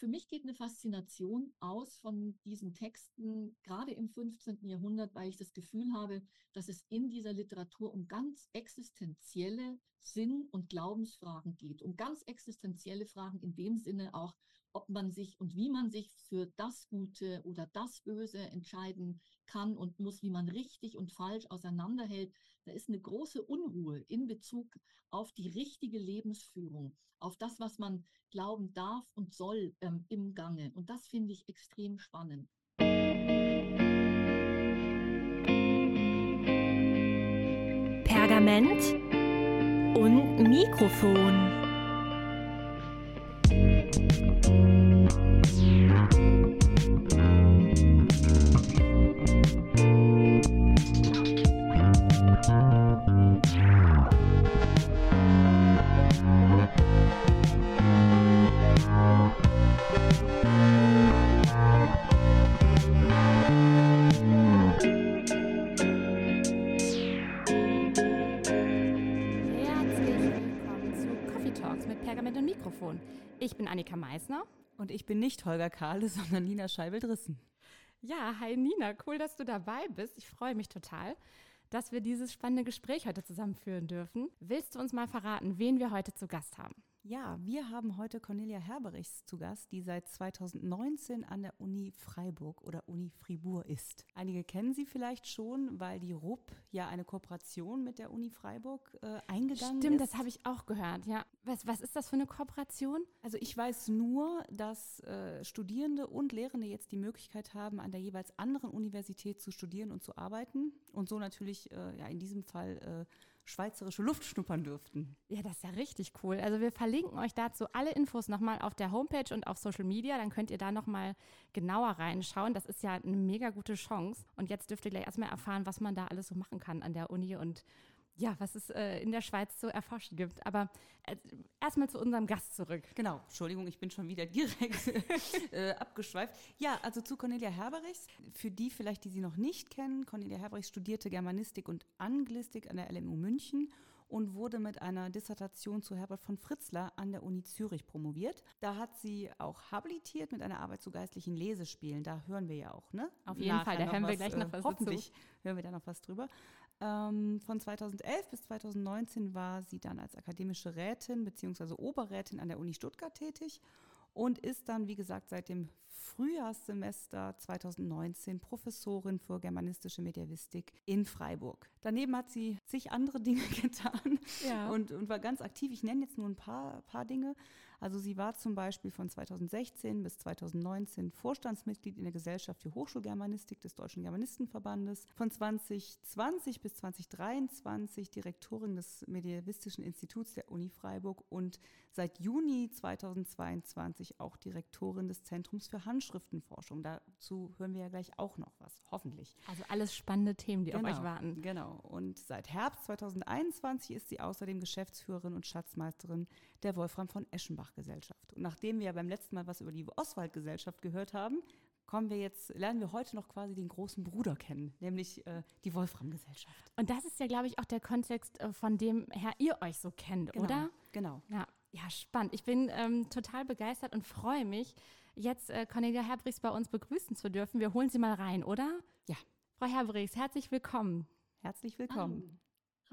für mich geht eine Faszination aus von diesen Texten, gerade im 15. Jahrhundert, weil ich das Gefühl habe, dass es in dieser Literatur um ganz existenzielle Sinn- und Glaubensfragen geht, um ganz existenzielle Fragen in dem Sinne auch, ob man sich und wie man sich für das Gute oder das Böse entscheiden kann und muss, wie man richtig und falsch auseinanderhält. Da ist eine große Unruhe in Bezug auf die richtige Lebensführung, auf das, was man glauben darf und soll ähm, im Gange. Und das finde ich extrem spannend. Pergament und Mikrofon. Annika Meisner. Und ich bin nicht Holger Kahle, sondern Nina Scheibel-Drissen. Ja, hi Nina, cool, dass du dabei bist. Ich freue mich total, dass wir dieses spannende Gespräch heute zusammenführen dürfen. Willst du uns mal verraten, wen wir heute zu Gast haben? Ja, wir haben heute Cornelia Herberichs zu Gast, die seit 2019 an der Uni Freiburg oder Uni Fribourg ist. Einige kennen sie vielleicht schon, weil die RUP ja eine Kooperation mit der Uni Freiburg äh, eingegangen Stimmt, ist. Stimmt, das habe ich auch gehört, ja. Was, was ist das für eine Kooperation? Also ich weiß nur, dass äh, Studierende und Lehrende jetzt die Möglichkeit haben, an der jeweils anderen Universität zu studieren und zu arbeiten und so natürlich äh, ja in diesem Fall äh, schweizerische Luft schnuppern dürften. Ja, das ist ja richtig cool. Also wir verlinken euch dazu alle Infos nochmal auf der Homepage und auf Social Media. Dann könnt ihr da nochmal genauer reinschauen. Das ist ja eine mega gute Chance. Und jetzt dürft ihr gleich erstmal erfahren, was man da alles so machen kann an der Uni und ja, was es äh, in der Schweiz zu erforschen gibt. Aber äh, erstmal zu unserem Gast zurück. Genau, Entschuldigung, ich bin schon wieder direkt äh, abgeschweift. Ja, also zu Cornelia Herberichs. Für die vielleicht, die sie noch nicht kennen, Cornelia Herberichs studierte Germanistik und Anglistik an der LMU München und wurde mit einer Dissertation zu Herbert von Fritzler an der Uni Zürich promoviert. Da hat sie auch habilitiert mit einer Arbeit zu geistlichen Lesespielen. Da hören wir ja auch, ne? Auf jeden Nachher Fall, da hören wir gleich noch äh, was Hoffentlich dazu. hören wir da noch was drüber. Ähm, von 2011 bis 2019 war sie dann als akademische Rätin bzw. Oberrätin an der Uni Stuttgart tätig und ist dann, wie gesagt, seit dem Frühjahrssemester 2019 Professorin für germanistische Mediavistik in Freiburg. Daneben hat sie zig andere Dinge getan ja. und, und war ganz aktiv. Ich nenne jetzt nur ein paar, paar Dinge. Also sie war zum Beispiel von 2016 bis 2019 Vorstandsmitglied in der Gesellschaft für Hochschulgermanistik des Deutschen Germanistenverbandes, von 2020 bis 2023 Direktorin des Medievistischen Instituts der Uni Freiburg und seit Juni 2022 auch Direktorin des Zentrums für Handschriftenforschung. Dazu hören wir ja gleich auch noch was, hoffentlich. Also alles spannende Themen, die genau, auf euch warten. Genau. Und seit Herbst 2021 ist sie außerdem Geschäftsführerin und Schatzmeisterin der Wolfram von Eschenbach-Gesellschaft. Und nachdem wir ja beim letzten Mal was über die Oswald-Gesellschaft gehört haben, kommen wir jetzt, lernen wir heute noch quasi den großen Bruder kennen, nämlich äh, die Wolfram-Gesellschaft. Und das ist ja, glaube ich, auch der Kontext, äh, von dem her ihr euch so kennt, genau, oder? Genau. Ja, ja, spannend. Ich bin ähm, total begeistert und freue mich, jetzt äh, Cornelia Herbrichs bei uns begrüßen zu dürfen. Wir holen sie mal rein, oder? Ja. Frau Herbrichs, herzlich willkommen. Herzlich willkommen.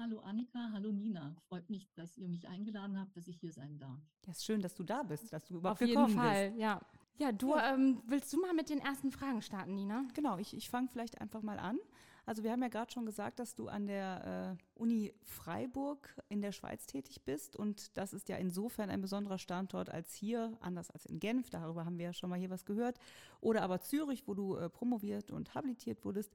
Hallo Annika, hallo Nina. Freut mich, dass ihr mich eingeladen habt, dass ich hier sein darf. Ja, ist schön, dass du da bist, dass du überhaupt Auf jeden Fall, bist. ja. Ja, du ja. Ähm, willst du mal mit den ersten Fragen starten, Nina? Genau, ich, ich fange vielleicht einfach mal an. Also wir haben ja gerade schon gesagt, dass du an der äh, Uni Freiburg in der Schweiz tätig bist und das ist ja insofern ein besonderer Standort als hier, anders als in Genf, darüber haben wir ja schon mal hier was gehört, oder aber Zürich, wo du äh, promoviert und habilitiert wurdest,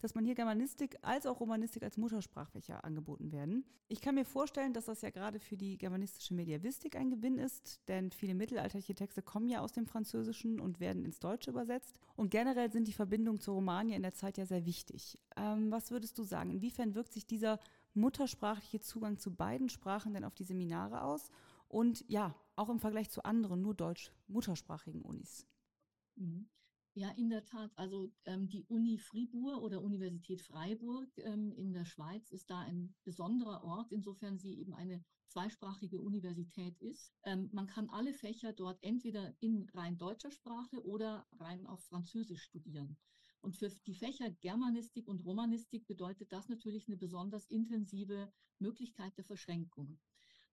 dass man hier Germanistik als auch Romanistik als Muttersprachfächer angeboten werden. Ich kann mir vorstellen, dass das ja gerade für die germanistische Mediavistik ein Gewinn ist, denn viele mittelalterliche Texte kommen ja aus dem Französischen und werden ins Deutsche übersetzt und generell sind die Verbindungen zur Romani in der Zeit ja sehr wichtig. Ähm, was würdest du sagen? Inwiefern wirkt sich dieser muttersprachliche Zugang zu beiden Sprachen denn auf die Seminare aus? Und ja, auch im Vergleich zu anderen, nur deutsch-muttersprachigen Unis. Mhm. Ja, in der Tat. Also ähm, die Uni Fribourg oder Universität Freiburg ähm, in der Schweiz ist da ein besonderer Ort, insofern sie eben eine zweisprachige Universität ist. Ähm, man kann alle Fächer dort entweder in rein deutscher Sprache oder rein auf Französisch studieren. Und für die Fächer Germanistik und Romanistik bedeutet das natürlich eine besonders intensive Möglichkeit der Verschränkung.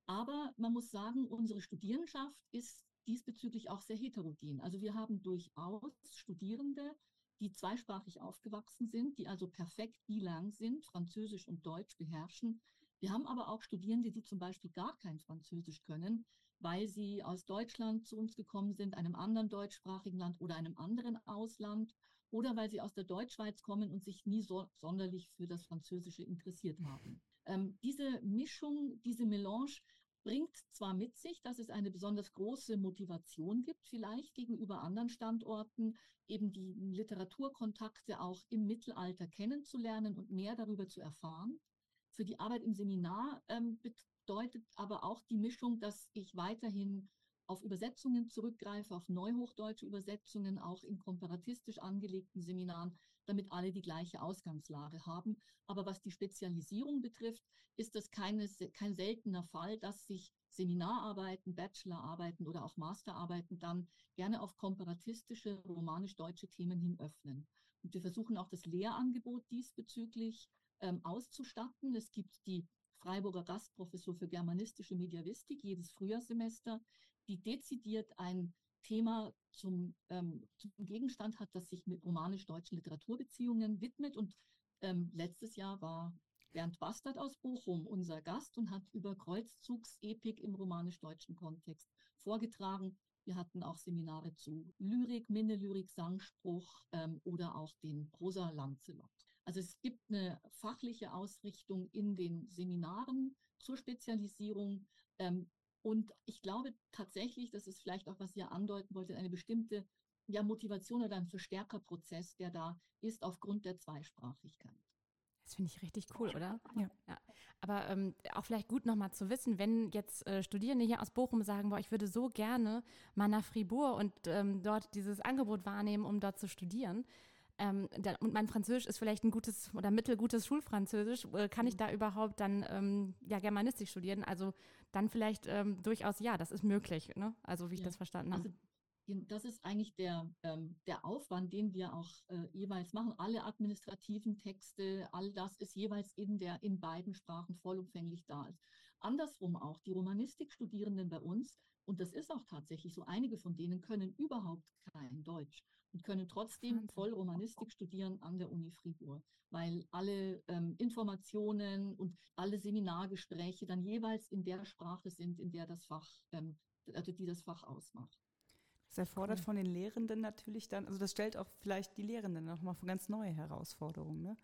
Aber man muss sagen, unsere Studierendenschaft ist diesbezüglich auch sehr heterogen. Also wir haben durchaus Studierende, die zweisprachig aufgewachsen sind, die also perfekt bilang sind, Französisch und Deutsch beherrschen. Wir haben aber auch Studierende, die zum Beispiel gar kein Französisch können, weil sie aus Deutschland zu uns gekommen sind, einem anderen deutschsprachigen Land oder einem anderen Ausland oder weil sie aus der Deutschschweiz kommen und sich nie so sonderlich für das Französische interessiert haben. Ähm, diese Mischung, diese Melange bringt zwar mit sich, dass es eine besonders große Motivation gibt, vielleicht gegenüber anderen Standorten, eben die Literaturkontakte auch im Mittelalter kennenzulernen und mehr darüber zu erfahren. Für die Arbeit im Seminar ähm, bedeutet aber auch die Mischung, dass ich weiterhin auf Übersetzungen zurückgreife, auf neuhochdeutsche Übersetzungen, auch in komparatistisch angelegten Seminaren, damit alle die gleiche Ausgangslage haben. Aber was die Spezialisierung betrifft, ist das keine, kein seltener Fall, dass sich Seminararbeiten, Bachelorarbeiten oder auch Masterarbeiten dann gerne auf komparatistische, romanisch-deutsche Themen hin öffnen. Und wir versuchen auch das Lehrangebot diesbezüglich ähm, auszustatten. Es gibt die Freiburger Gastprofessur für germanistische Mediavistik jedes Frühjahrssemester, die dezidiert ein Thema zum, ähm, zum Gegenstand hat, das sich mit romanisch-deutschen Literaturbeziehungen widmet. Und ähm, letztes Jahr war Bernd Bastard aus Bochum unser Gast und hat über Kreuzzugsepik im romanisch-deutschen Kontext vorgetragen. Wir hatten auch Seminare zu Lyrik, Minnelyrik, Sangspruch ähm, oder auch den Prosa Lancelot. Also es gibt eine fachliche Ausrichtung in den Seminaren zur Spezialisierung. Ähm, und ich glaube tatsächlich, das ist vielleicht auch, was ihr andeuten wolltet, eine bestimmte ja, Motivation oder ein Verstärkerprozess, der da ist aufgrund der Zweisprachigkeit. Das finde ich richtig cool, oder? Ja. ja. Aber ähm, auch vielleicht gut nochmal zu wissen, wenn jetzt äh, Studierende hier aus Bochum sagen, boah, ich würde so gerne mal nach Fribourg und ähm, dort dieses Angebot wahrnehmen, um dort zu studieren, ähm, da, und mein Französisch ist vielleicht ein gutes oder mittelgutes Schulfranzösisch, äh, kann ich mhm. da überhaupt dann ähm, ja Germanistik studieren? Also dann vielleicht ähm, durchaus ja, das ist möglich, ne? Also wie ich ja. das verstanden habe. Also, das ist eigentlich der, ähm, der Aufwand, den wir auch äh, jeweils machen. Alle administrativen Texte, all das ist jeweils in der in beiden Sprachen vollumfänglich da. Ist. Andersrum auch, die Romanistikstudierenden bei uns, und das ist auch tatsächlich so, einige von denen können überhaupt kein Deutsch und können trotzdem Wahnsinn. voll Romanistik studieren an der Uni Fribourg, weil alle ähm, Informationen und alle Seminargespräche dann jeweils in der Sprache sind, in der das Fach, ähm, also die das Fach ausmacht. Das erfordert von den Lehrenden natürlich dann, also das stellt auch vielleicht die Lehrenden nochmal vor ganz neue Herausforderungen, ne?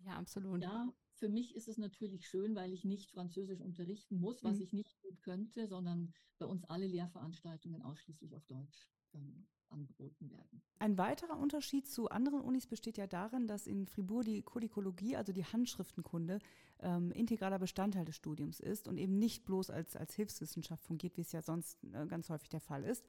Ja, absolut. Ja, für mich ist es natürlich schön, weil ich nicht Französisch unterrichten muss, was mhm. ich nicht gut könnte, sondern bei uns alle Lehrveranstaltungen ausschließlich auf Deutsch ähm, angeboten werden. Ein weiterer Unterschied zu anderen Unis besteht ja darin, dass in Fribourg die Kodikologie, also die Handschriftenkunde, ähm, integraler Bestandteil des Studiums ist und eben nicht bloß als, als Hilfswissenschaft fungiert, wie es ja sonst äh, ganz häufig der Fall ist.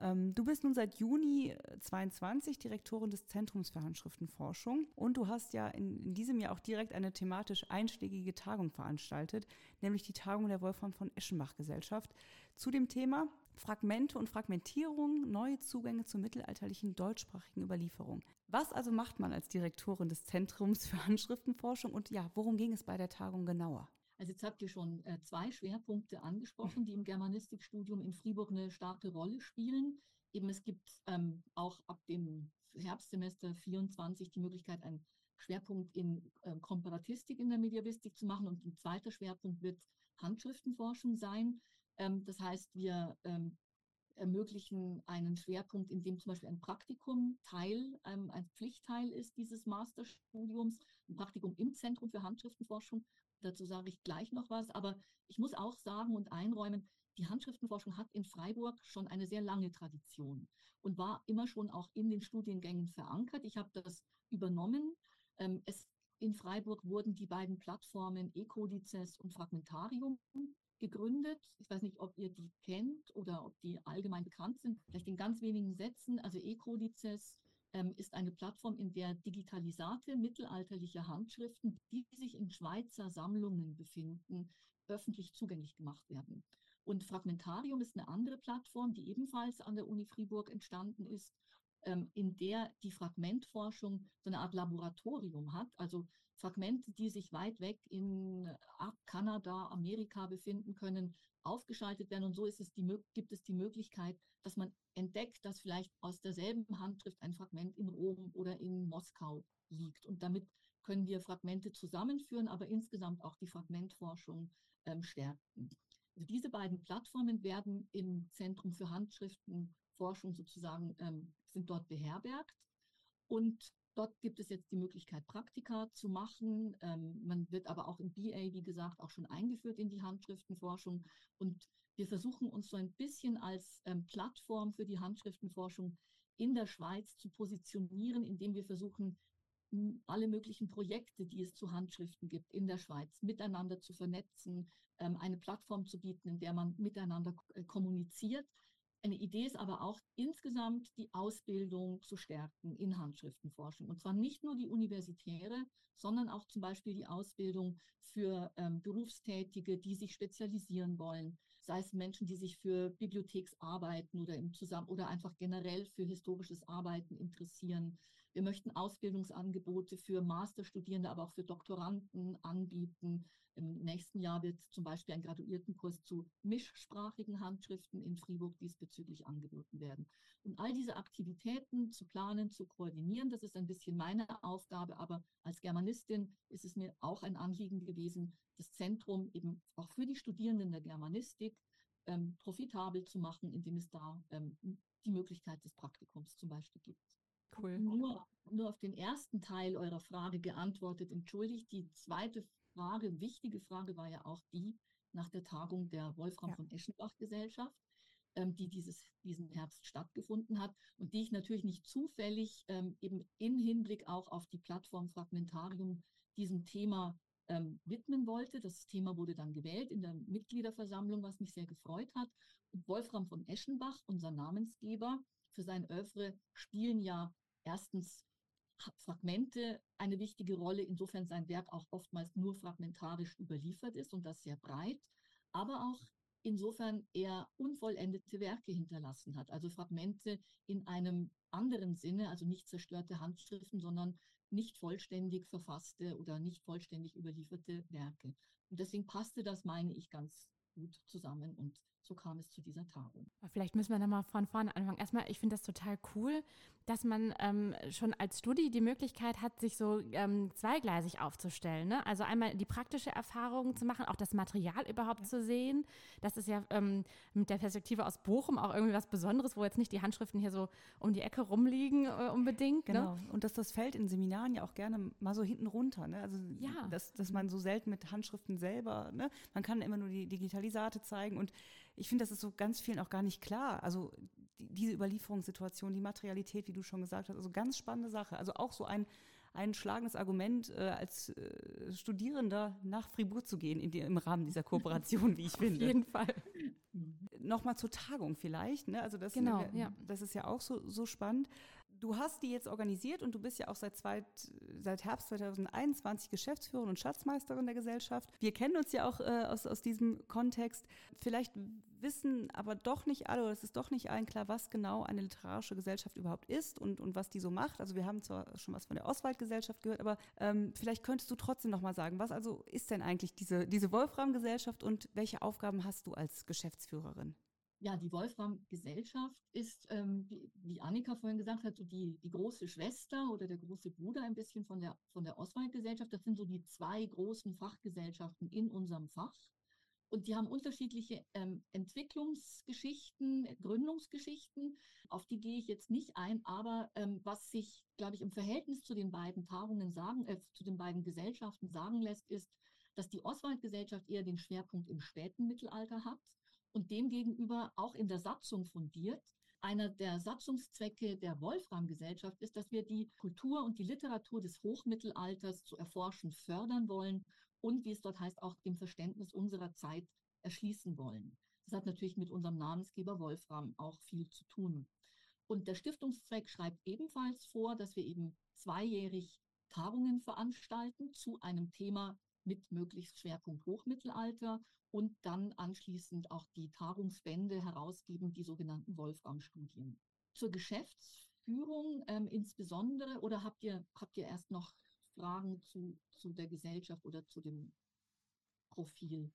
Ähm, du bist nun seit Juni 22 Direktorin des Zentrums für Handschriftenforschung und du hast ja in, in, diesem Jahr auch direkt eine thematisch einschlägige Tagung veranstaltet, nämlich die Tagung der Wolfram von Eschenbach Gesellschaft zu dem Thema Fragmente und Fragmentierung, neue Zugänge zur mittelalterlichen deutschsprachigen Überlieferung. Was also macht man als Direktorin des Zentrums für Handschriftenforschung und ja, worum ging es bei der Tagung genauer? Also jetzt habt ihr schon äh, zwei Schwerpunkte angesprochen, die im Germanistikstudium in Fribourg eine starke Rolle spielen. Eben es gibt ähm, auch ab dem Herbstsemester 24 die Möglichkeit, einen Schwerpunkt in äh, Komparatistik in der Mediavistik zu machen und ein zweiter Schwerpunkt wird Handschriftenforschung sein. Ähm, das heißt, wir ähm, ermöglichen einen Schwerpunkt, in dem zum Beispiel ein Praktikum Teil, ähm, ein Pflichtteil ist dieses Masterstudiums, ein Praktikum im Zentrum für Handschriftenforschung Dazu sage ich gleich noch was. Aber ich muss auch sagen und einräumen, die Handschriftenforschung hat in Freiburg schon eine sehr lange Tradition und war immer schon auch in den Studiengängen verankert. Ich habe das übernommen. Es, in Freiburg wurden die beiden Plattformen Ecodices und Fragmentarium gegründet. Ich weiß nicht, ob ihr die kennt oder ob die allgemein bekannt sind. Vielleicht in ganz wenigen Sätzen. Also Ecodices ähm, ist eine Plattform, in der digitalisate mittelalterliche Handschriften, die sich in Schweizer Sammlungen befinden, öffentlich zugänglich gemacht werden. Und Fragmentarium ist eine andere Plattform, die ebenfalls an der Uni Fribourg entstanden ist, in der die Fragmentforschung so eine Art Laboratorium hat, also Fragmente, die sich weit weg in Kanada, Amerika befinden können, aufgeschaltet werden. Und so ist es die, gibt es die Möglichkeit, dass man entdeckt, dass vielleicht aus derselben Handschrift ein Fragment in Rom oder in Moskau liegt. Und damit können wir Fragmente zusammenführen, aber insgesamt auch die Fragmentforschung ähm, stärken. Also diese beiden Plattformen werden im Zentrum für Handschriftenforschung sozusagen, ähm, sind dort beherbergt. Und Dort gibt es jetzt die Möglichkeit, Praktika zu machen. Ähm, man wird aber auch im BA, wie gesagt, auch schon eingeführt in die Handschriftenforschung. Und wir versuchen uns so ein bisschen als ähm, Plattform für die Handschriftenforschung in der Schweiz zu positionieren, indem wir versuchen, alle möglichen Projekte, die es zu Handschriften gibt in der Schweiz, miteinander zu vernetzen, ähm, eine Plattform zu bieten, in der man miteinander äh, kommuniziert, eine Idee ist aber auch insgesamt die Ausbildung zu stärken in Handschriftenforschung. Und zwar nicht nur die universitäre, sondern auch zum Beispiel die Ausbildung für ähm, Berufstätige, die sich spezialisieren wollen. Sei es Menschen, die sich für Bibliotheksarbeiten oder im Zusammen oder einfach generell für historisches Arbeiten interessieren. Wir möchten Ausbildungsangebote für Masterstudierende, aber auch für Doktoranden anbieten. Im nächsten Jahr wird zum Beispiel ein Graduiertenkurs zu mischsprachigen Handschriften in Fribourg diesbezüglich angeboten werden. Und all diese Aktivitäten zu planen, zu koordinieren, das ist ein bisschen meine Aufgabe, aber als Germanistin ist es mir auch ein Anliegen gewesen, das Zentrum eben auch für die Studierenden der Germanistik ähm, profitabel zu machen, indem es da ähm, die Möglichkeit des Praktikums zum Beispiel gibt. Cool. Nur, nur auf den ersten Teil eurer Frage geantwortet. Entschuldigt, die zweite Frage, wichtige Frage war ja auch die nach der Tagung der Wolfram ja. von Eschenbach Gesellschaft, ähm, die dieses, diesen Herbst stattgefunden hat und die ich natürlich nicht zufällig ähm, eben in Hinblick auch auf die Plattform Fragmentarium diesem Thema ähm, widmen wollte. Das Thema wurde dann gewählt in der Mitgliederversammlung, was mich sehr gefreut hat. Und Wolfram von Eschenbach, unser Namensgeber, für sein Oeuvre spielen ja erstens Fragmente eine wichtige Rolle, insofern sein Werk auch oftmals nur fragmentarisch überliefert ist und das sehr breit, aber auch insofern er unvollendete Werke hinterlassen hat, also Fragmente in einem anderen Sinne, also nicht zerstörte Handschriften, sondern nicht vollständig verfasste oder nicht vollständig überlieferte Werke. Und deswegen passte das, meine ich, ganz gut zusammen und so kam es zu dieser Tagung. Vielleicht müssen wir nochmal von vorne anfangen. Erstmal, ich finde das total cool, dass man ähm, schon als Studi die Möglichkeit hat, sich so ähm, zweigleisig aufzustellen. Ne? Also einmal die praktische Erfahrung zu machen, auch das Material überhaupt ja. zu sehen. Das ist ja ähm, mit der Perspektive aus Bochum auch irgendwie was Besonderes, wo jetzt nicht die Handschriften hier so um die Ecke rumliegen äh, unbedingt. Ne? Genau. Ne? Und dass das fällt in Seminaren ja auch gerne mal so hinten runter. Ne? Also ja. dass, dass man so selten mit Handschriften selber, ne? man kann immer nur die Digitalisate zeigen und ich finde, das ist so ganz vielen auch gar nicht klar. Also die, diese Überlieferungssituation, die Materialität, wie du schon gesagt hast, also ganz spannende Sache. Also auch so ein, ein schlagendes Argument, äh, als äh, Studierender nach Fribourg zu gehen in die, im Rahmen dieser Kooperation, wie ich finde. Auf jeden Fall. Nochmal zur Tagung vielleicht. Ne? Also das, genau, äh, ja. das ist ja auch so, so spannend. Du hast die jetzt organisiert und du bist ja auch seit, zweit, seit Herbst 2021 Geschäftsführerin und Schatzmeisterin der Gesellschaft. Wir kennen uns ja auch äh, aus, aus diesem Kontext. Vielleicht wissen aber doch nicht alle, oder es ist doch nicht allen klar, was genau eine literarische Gesellschaft überhaupt ist und, und was die so macht. Also wir haben zwar schon was von der Oswald-Gesellschaft gehört, aber ähm, vielleicht könntest du trotzdem noch mal sagen, was also ist denn eigentlich diese, diese Wolfram-Gesellschaft und welche Aufgaben hast du als Geschäftsführerin? Ja, die Wolfram-Gesellschaft ist, ähm, wie, wie Annika vorhin gesagt hat, so die, die große Schwester oder der große Bruder ein bisschen von der, von der Oswald-Gesellschaft. Das sind so die zwei großen Fachgesellschaften in unserem Fach. Und die haben unterschiedliche ähm, Entwicklungsgeschichten, Gründungsgeschichten. Auf die gehe ich jetzt nicht ein, aber ähm, was sich, glaube ich, im Verhältnis zu den beiden Tagungen sagen, äh, zu den beiden Gesellschaften sagen lässt, ist, dass die Oswald-Gesellschaft eher den Schwerpunkt im späten Mittelalter hat und demgegenüber auch in der Satzung fundiert. Einer der Satzungszwecke der Wolfram-Gesellschaft ist, dass wir die Kultur und die Literatur des Hochmittelalters zu erforschen fördern wollen und, wie es dort heißt, auch dem Verständnis unserer Zeit erschließen wollen. Das hat natürlich mit unserem Namensgeber Wolfram auch viel zu tun. Und der Stiftungszweck schreibt ebenfalls vor, dass wir eben zweijährig Tagungen veranstalten zu einem Thema mit möglichst Schwerpunkt Hochmittelalter und dann anschließend auch die Tagungsbände herausgeben, die sogenannten Wolfram-Studien. Zur Geschäftsführung ähm, insbesondere oder habt ihr, habt ihr erst noch Fragen zu, zu der Gesellschaft oder zu dem Profil,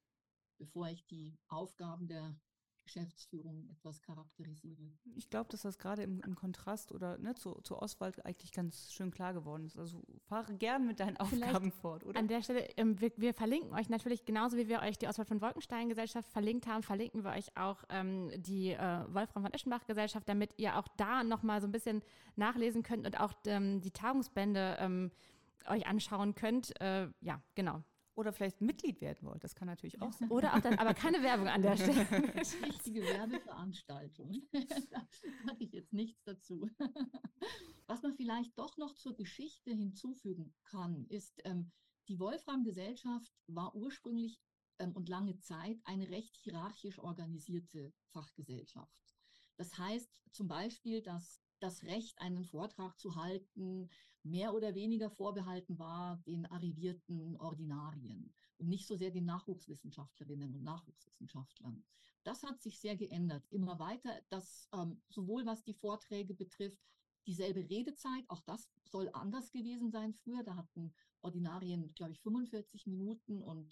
bevor ich die Aufgaben der Geschäftsführung etwas charakterisiere. Ich glaube, dass das gerade im, im, Kontrast oder ne, zu, zur Oswald eigentlich ganz schön klar geworden ist. Also fahre gern mit deinen Vielleicht Aufgaben fort, oder? An der Stelle, ähm, wir, wir, verlinken euch natürlich, genauso wie wir euch die Oswald von Wolkenstein Gesellschaft verlinkt haben, verlinken wir euch auch ähm, die äh, Wolfram von Eschenbach Gesellschaft, damit ihr auch da nochmal so ein bisschen nachlesen könnt und auch ähm, die Tagungsbände ähm, euch anschauen könnt. Äh, ja, genau. Oder vielleicht Mitglied werden wollt. Das kann natürlich auch sein. Oder auch dann, aber keine Werbung an der Stelle. Richtige Werbeveranstaltung. da sage ich jetzt nichts dazu. Was man vielleicht doch noch zur Geschichte hinzufügen kann, ist, ähm, die Wolfram-Gesellschaft war ursprünglich ähm, und lange Zeit eine recht hierarchisch organisierte Fachgesellschaft. Das heißt zum Beispiel, dass das Recht, einen Vortrag zu halten, mehr oder weniger vorbehalten war den arrivierten Ordinarien und nicht so sehr den Nachwuchswissenschaftlerinnen und Nachwuchswissenschaftlern. Das hat sich sehr geändert. Immer weiter, dass ähm, sowohl was die Vorträge betrifft, dieselbe Redezeit, auch das soll anders gewesen sein früher. Da hatten Ordinarien, glaube ich, 45 Minuten und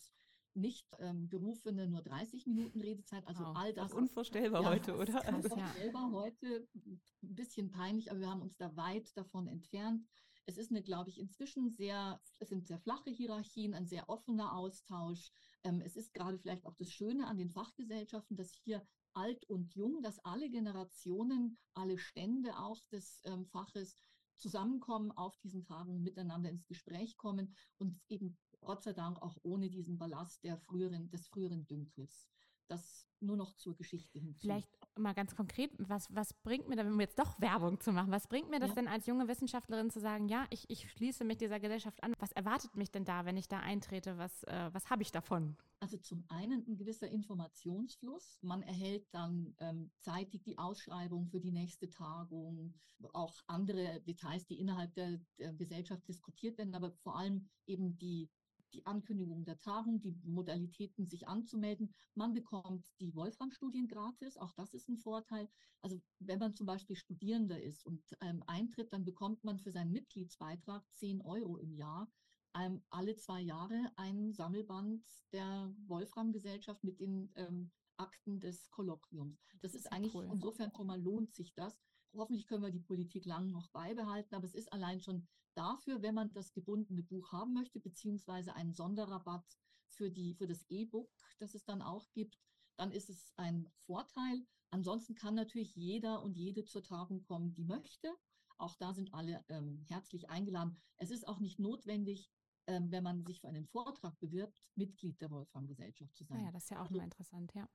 nicht ähm, Berufene nur 30 Minuten Redezeit. Also oh, all das. das unvorstellbar ja, heute, oder? Unvorstellbar also, heute, ein bisschen peinlich, aber wir haben uns da weit davon entfernt. Es ist eine, glaube ich, inzwischen sehr, es sind sehr flache Hierarchien, ein sehr offener Austausch. Ähm, es ist gerade vielleicht auch das Schöne an den Fachgesellschaften, dass hier alt und jung, dass alle Generationen, alle Stände auch des ähm, Faches zusammenkommen, auf diesen Tagen miteinander ins Gespräch kommen und eben Gott sei Dank auch ohne diesen Ballast der früheren, des früheren Dünkels. Das nur noch zur Geschichte hinzu. Vielleicht mal ganz konkret, was, was bringt mir da, wir jetzt doch Werbung zu machen, was bringt mir das ja. denn als junge Wissenschaftlerin zu sagen, ja, ich, ich schließe mich dieser Gesellschaft an? Was erwartet mich denn da, wenn ich da eintrete? Was, äh, was habe ich davon? Also zum einen ein gewisser Informationsfluss. Man erhält dann ähm, zeitig die Ausschreibung für die nächste Tagung, auch andere Details, die innerhalb der, der Gesellschaft diskutiert werden, aber vor allem eben die die Ankündigung der Tagung, die Modalitäten, sich anzumelden. Man bekommt die Wolfram-Studien gratis, auch das ist ein Vorteil. Also wenn man zum Beispiel Studierender ist und ähm, eintritt, dann bekommt man für seinen Mitgliedsbeitrag 10 Euro im Jahr. Ähm, alle zwei Jahre ein Sammelband der Wolfram-Gesellschaft mit den ähm, Akten des Kolloquiums. Das, das ist, ist eigentlich, cool. insofern schon mal lohnt sich das. Hoffentlich können wir die Politik lang noch beibehalten, aber es ist allein schon dafür, wenn man das gebundene Buch haben möchte, beziehungsweise einen Sonderrabatt für, die, für das E-Book, das es dann auch gibt, dann ist es ein Vorteil. Ansonsten kann natürlich jeder und jede zur Tagung kommen, die möchte. Auch da sind alle ähm, herzlich eingeladen. Es ist auch nicht notwendig, ähm, wenn man sich für einen Vortrag bewirbt, Mitglied der Wolfram-Gesellschaft zu sein. Ah ja, das ist ja auch also, mal interessant, ja.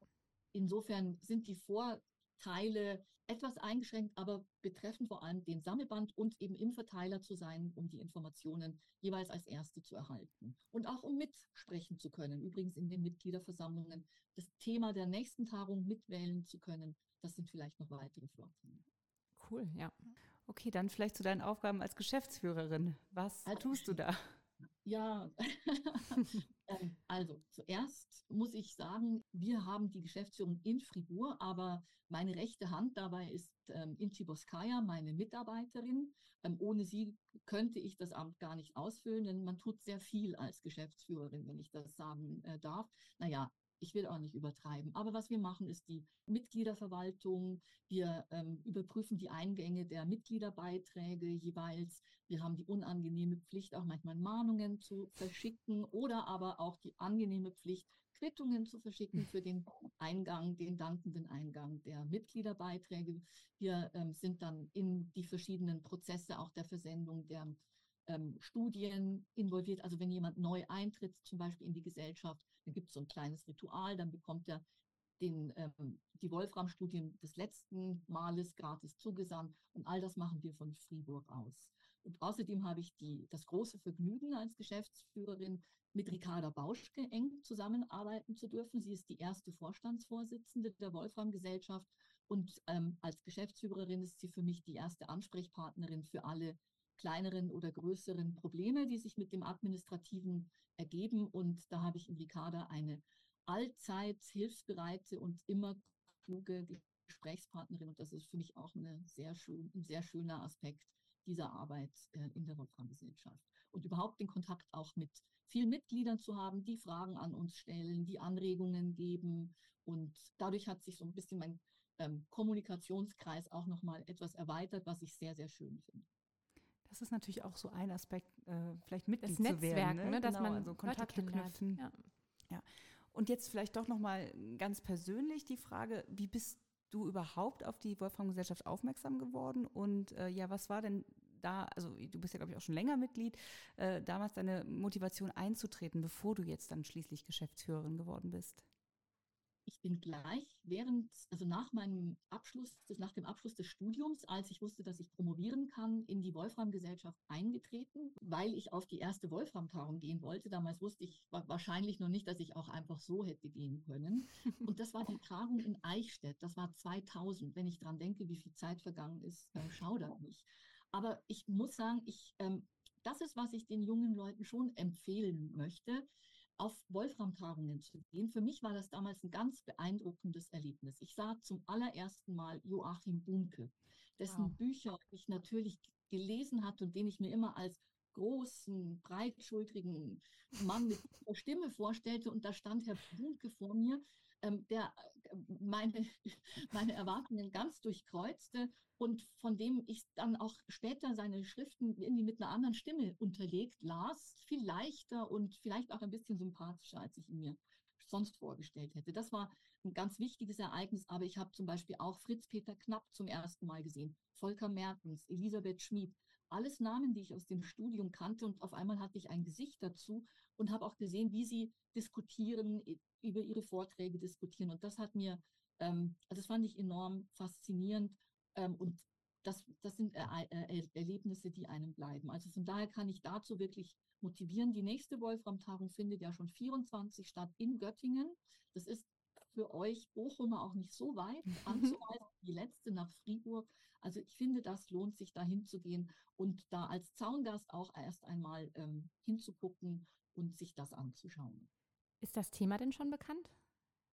Insofern sind die Vor Teile etwas eingeschränkt, aber betreffen vor allem den Sammelband und eben im Verteiler zu sein, um die Informationen jeweils als erste zu erhalten und auch um mitsprechen zu können. Übrigens in den Mitgliederversammlungen das Thema der nächsten Tagung mitwählen zu können. Das sind vielleicht noch weitere Vorteile. Cool, ja. Okay, dann vielleicht zu deinen Aufgaben als Geschäftsführerin. Was als tust du da? Ja, also zuerst muss ich sagen, wir haben die Geschäftsführung in Fribourg, aber meine rechte Hand dabei ist ähm, Inchi Boskaya, meine Mitarbeiterin. Ähm, ohne sie könnte ich das Amt gar nicht ausfüllen, denn man tut sehr viel als Geschäftsführerin, wenn ich das sagen äh, darf. Naja, ich will auch nicht übertreiben. Aber was wir machen, ist die Mitgliederverwaltung. Wir ähm, überprüfen die Eingänge der Mitgliederbeiträge jeweils. Wir haben die unangenehme Pflicht, auch manchmal Mahnungen zu verschicken oder aber auch die angenehme Pflicht, Quittungen zu verschicken für den Eingang, den dankenden Eingang der Mitgliederbeiträge. Wir ähm, sind dann in die verschiedenen Prozesse auch der Versendung der ähm, Studien involviert. Also wenn jemand neu eintritt, zum Beispiel in die Gesellschaft, dann gibt es so ein kleines Ritual, dann bekommt er den, ähm, die Wolfram-Studien des letzten Males gratis zugesandt und all das machen wir von Fribourg aus. Und außerdem habe ich die, das große Vergnügen als Geschäftsführerin mit Ricarda Bauschke eng zusammenarbeiten zu dürfen. Sie ist die erste Vorstandsvorsitzende der Wolfram-Gesellschaft Und ähm, als Geschäftsführerin ist sie für mich die erste Ansprechpartnerin für alle kleineren oder größeren Probleme, die sich mit dem Administrativen ergeben. Und da habe ich in Ricarda eine allzeit hilfsbereite und immer kluge Gesprächspartnerin. Und das ist für mich auch sehr schön, ein sehr schöner Aspekt dieser Arbeit äh, in der Wolfram-Gesellschaft. Und überhaupt den Kontakt auch mit vielen Mitgliedern zu haben, die Fragen an uns stellen, die Anregungen geben. Und dadurch hat sich so ein bisschen mein ähm, Kommunikationskreis auch nochmal etwas erweitert, was ich sehr, sehr schön finde. Das ist natürlich auch so ein Aspekt, äh, vielleicht Mitglied das Netzwerk, werden, ne? ne? dass genau, man also Kontakte knüpfen. Ja. ja. Und jetzt vielleicht doch nochmal ganz persönlich die Frage, wie bist du überhaupt auf die Wolfram-Gesellschaft aufmerksam geworden? Und äh, ja, was war denn da, also du bist ja, glaube ich, auch schon länger Mitglied, äh, damals deine Motivation einzutreten, bevor du jetzt dann schließlich Geschäftsführerin geworden bist? Ich bin gleich während, also nach meinem Abschluss, nach dem Abschluss des Studiums, als ich wusste, dass ich promovieren kann, in die Wolfram-Gesellschaft eingetreten, weil ich auf die erste Wolfram-Tagung gehen wollte. Damals wusste ich wahrscheinlich noch nicht, dass ich auch einfach so hätte gehen können. Und das war die Tagung in Eichstätt. Das war 2000. Wenn ich dran denke, wie viel Zeit vergangen ist, äh, schaudert mich. Aber ich muss sagen, ich, ähm, das ist, was ich den jungen Leuten schon empfehlen möchte auf Wolfram-Tagungen zu gehen. Für mich war das damals ein ganz beeindruckendes Erlebnis. Ich sah zum allerersten Mal Joachim Bunke, dessen wow. Bücher ich natürlich gelesen hatte und den ich mir immer als großen, breitschultrigen Mann mit Stimme vorstellte. Und da stand Herr Bunke vor mir, der äh, meine, meine Erwartungen ganz durchkreuzte und von dem ich dann auch später seine Schriften irgendwie mit einer anderen Stimme unterlegt las, viel leichter und vielleicht auch ein bisschen sympathischer, als ich ihn mir sonst vorgestellt hätte. Das war ein ganz wichtiges Ereignis, aber ich habe zum Beispiel auch Fritz Peter Knapp zum ersten Mal gesehen, Volker Mertens, Elisabeth Schmid, alles Namen, die ich aus dem Studium kannte und auf einmal hatte ich ein Gesicht dazu und habe auch gesehen, wie sie diskutieren, über ihre Vorträge diskutieren und das hat mir, ähm, also das fand ich enorm faszinierend ähm, und das, das sind er, er, Erlebnisse, die einem bleiben. Also von daher kann ich dazu wirklich motivieren. Die nächste Wolfram-Tagung findet ja schon 24 statt in Göttingen. Das ist für euch Bochumer auch nicht so weit anzureisen, die letzte nach Fribourg. Also ich finde, das lohnt sich, da hinzugehen und da als Zaungast auch erst einmal ähm, hinzugucken und sich das anzuschauen. Ist das Thema denn schon bekannt?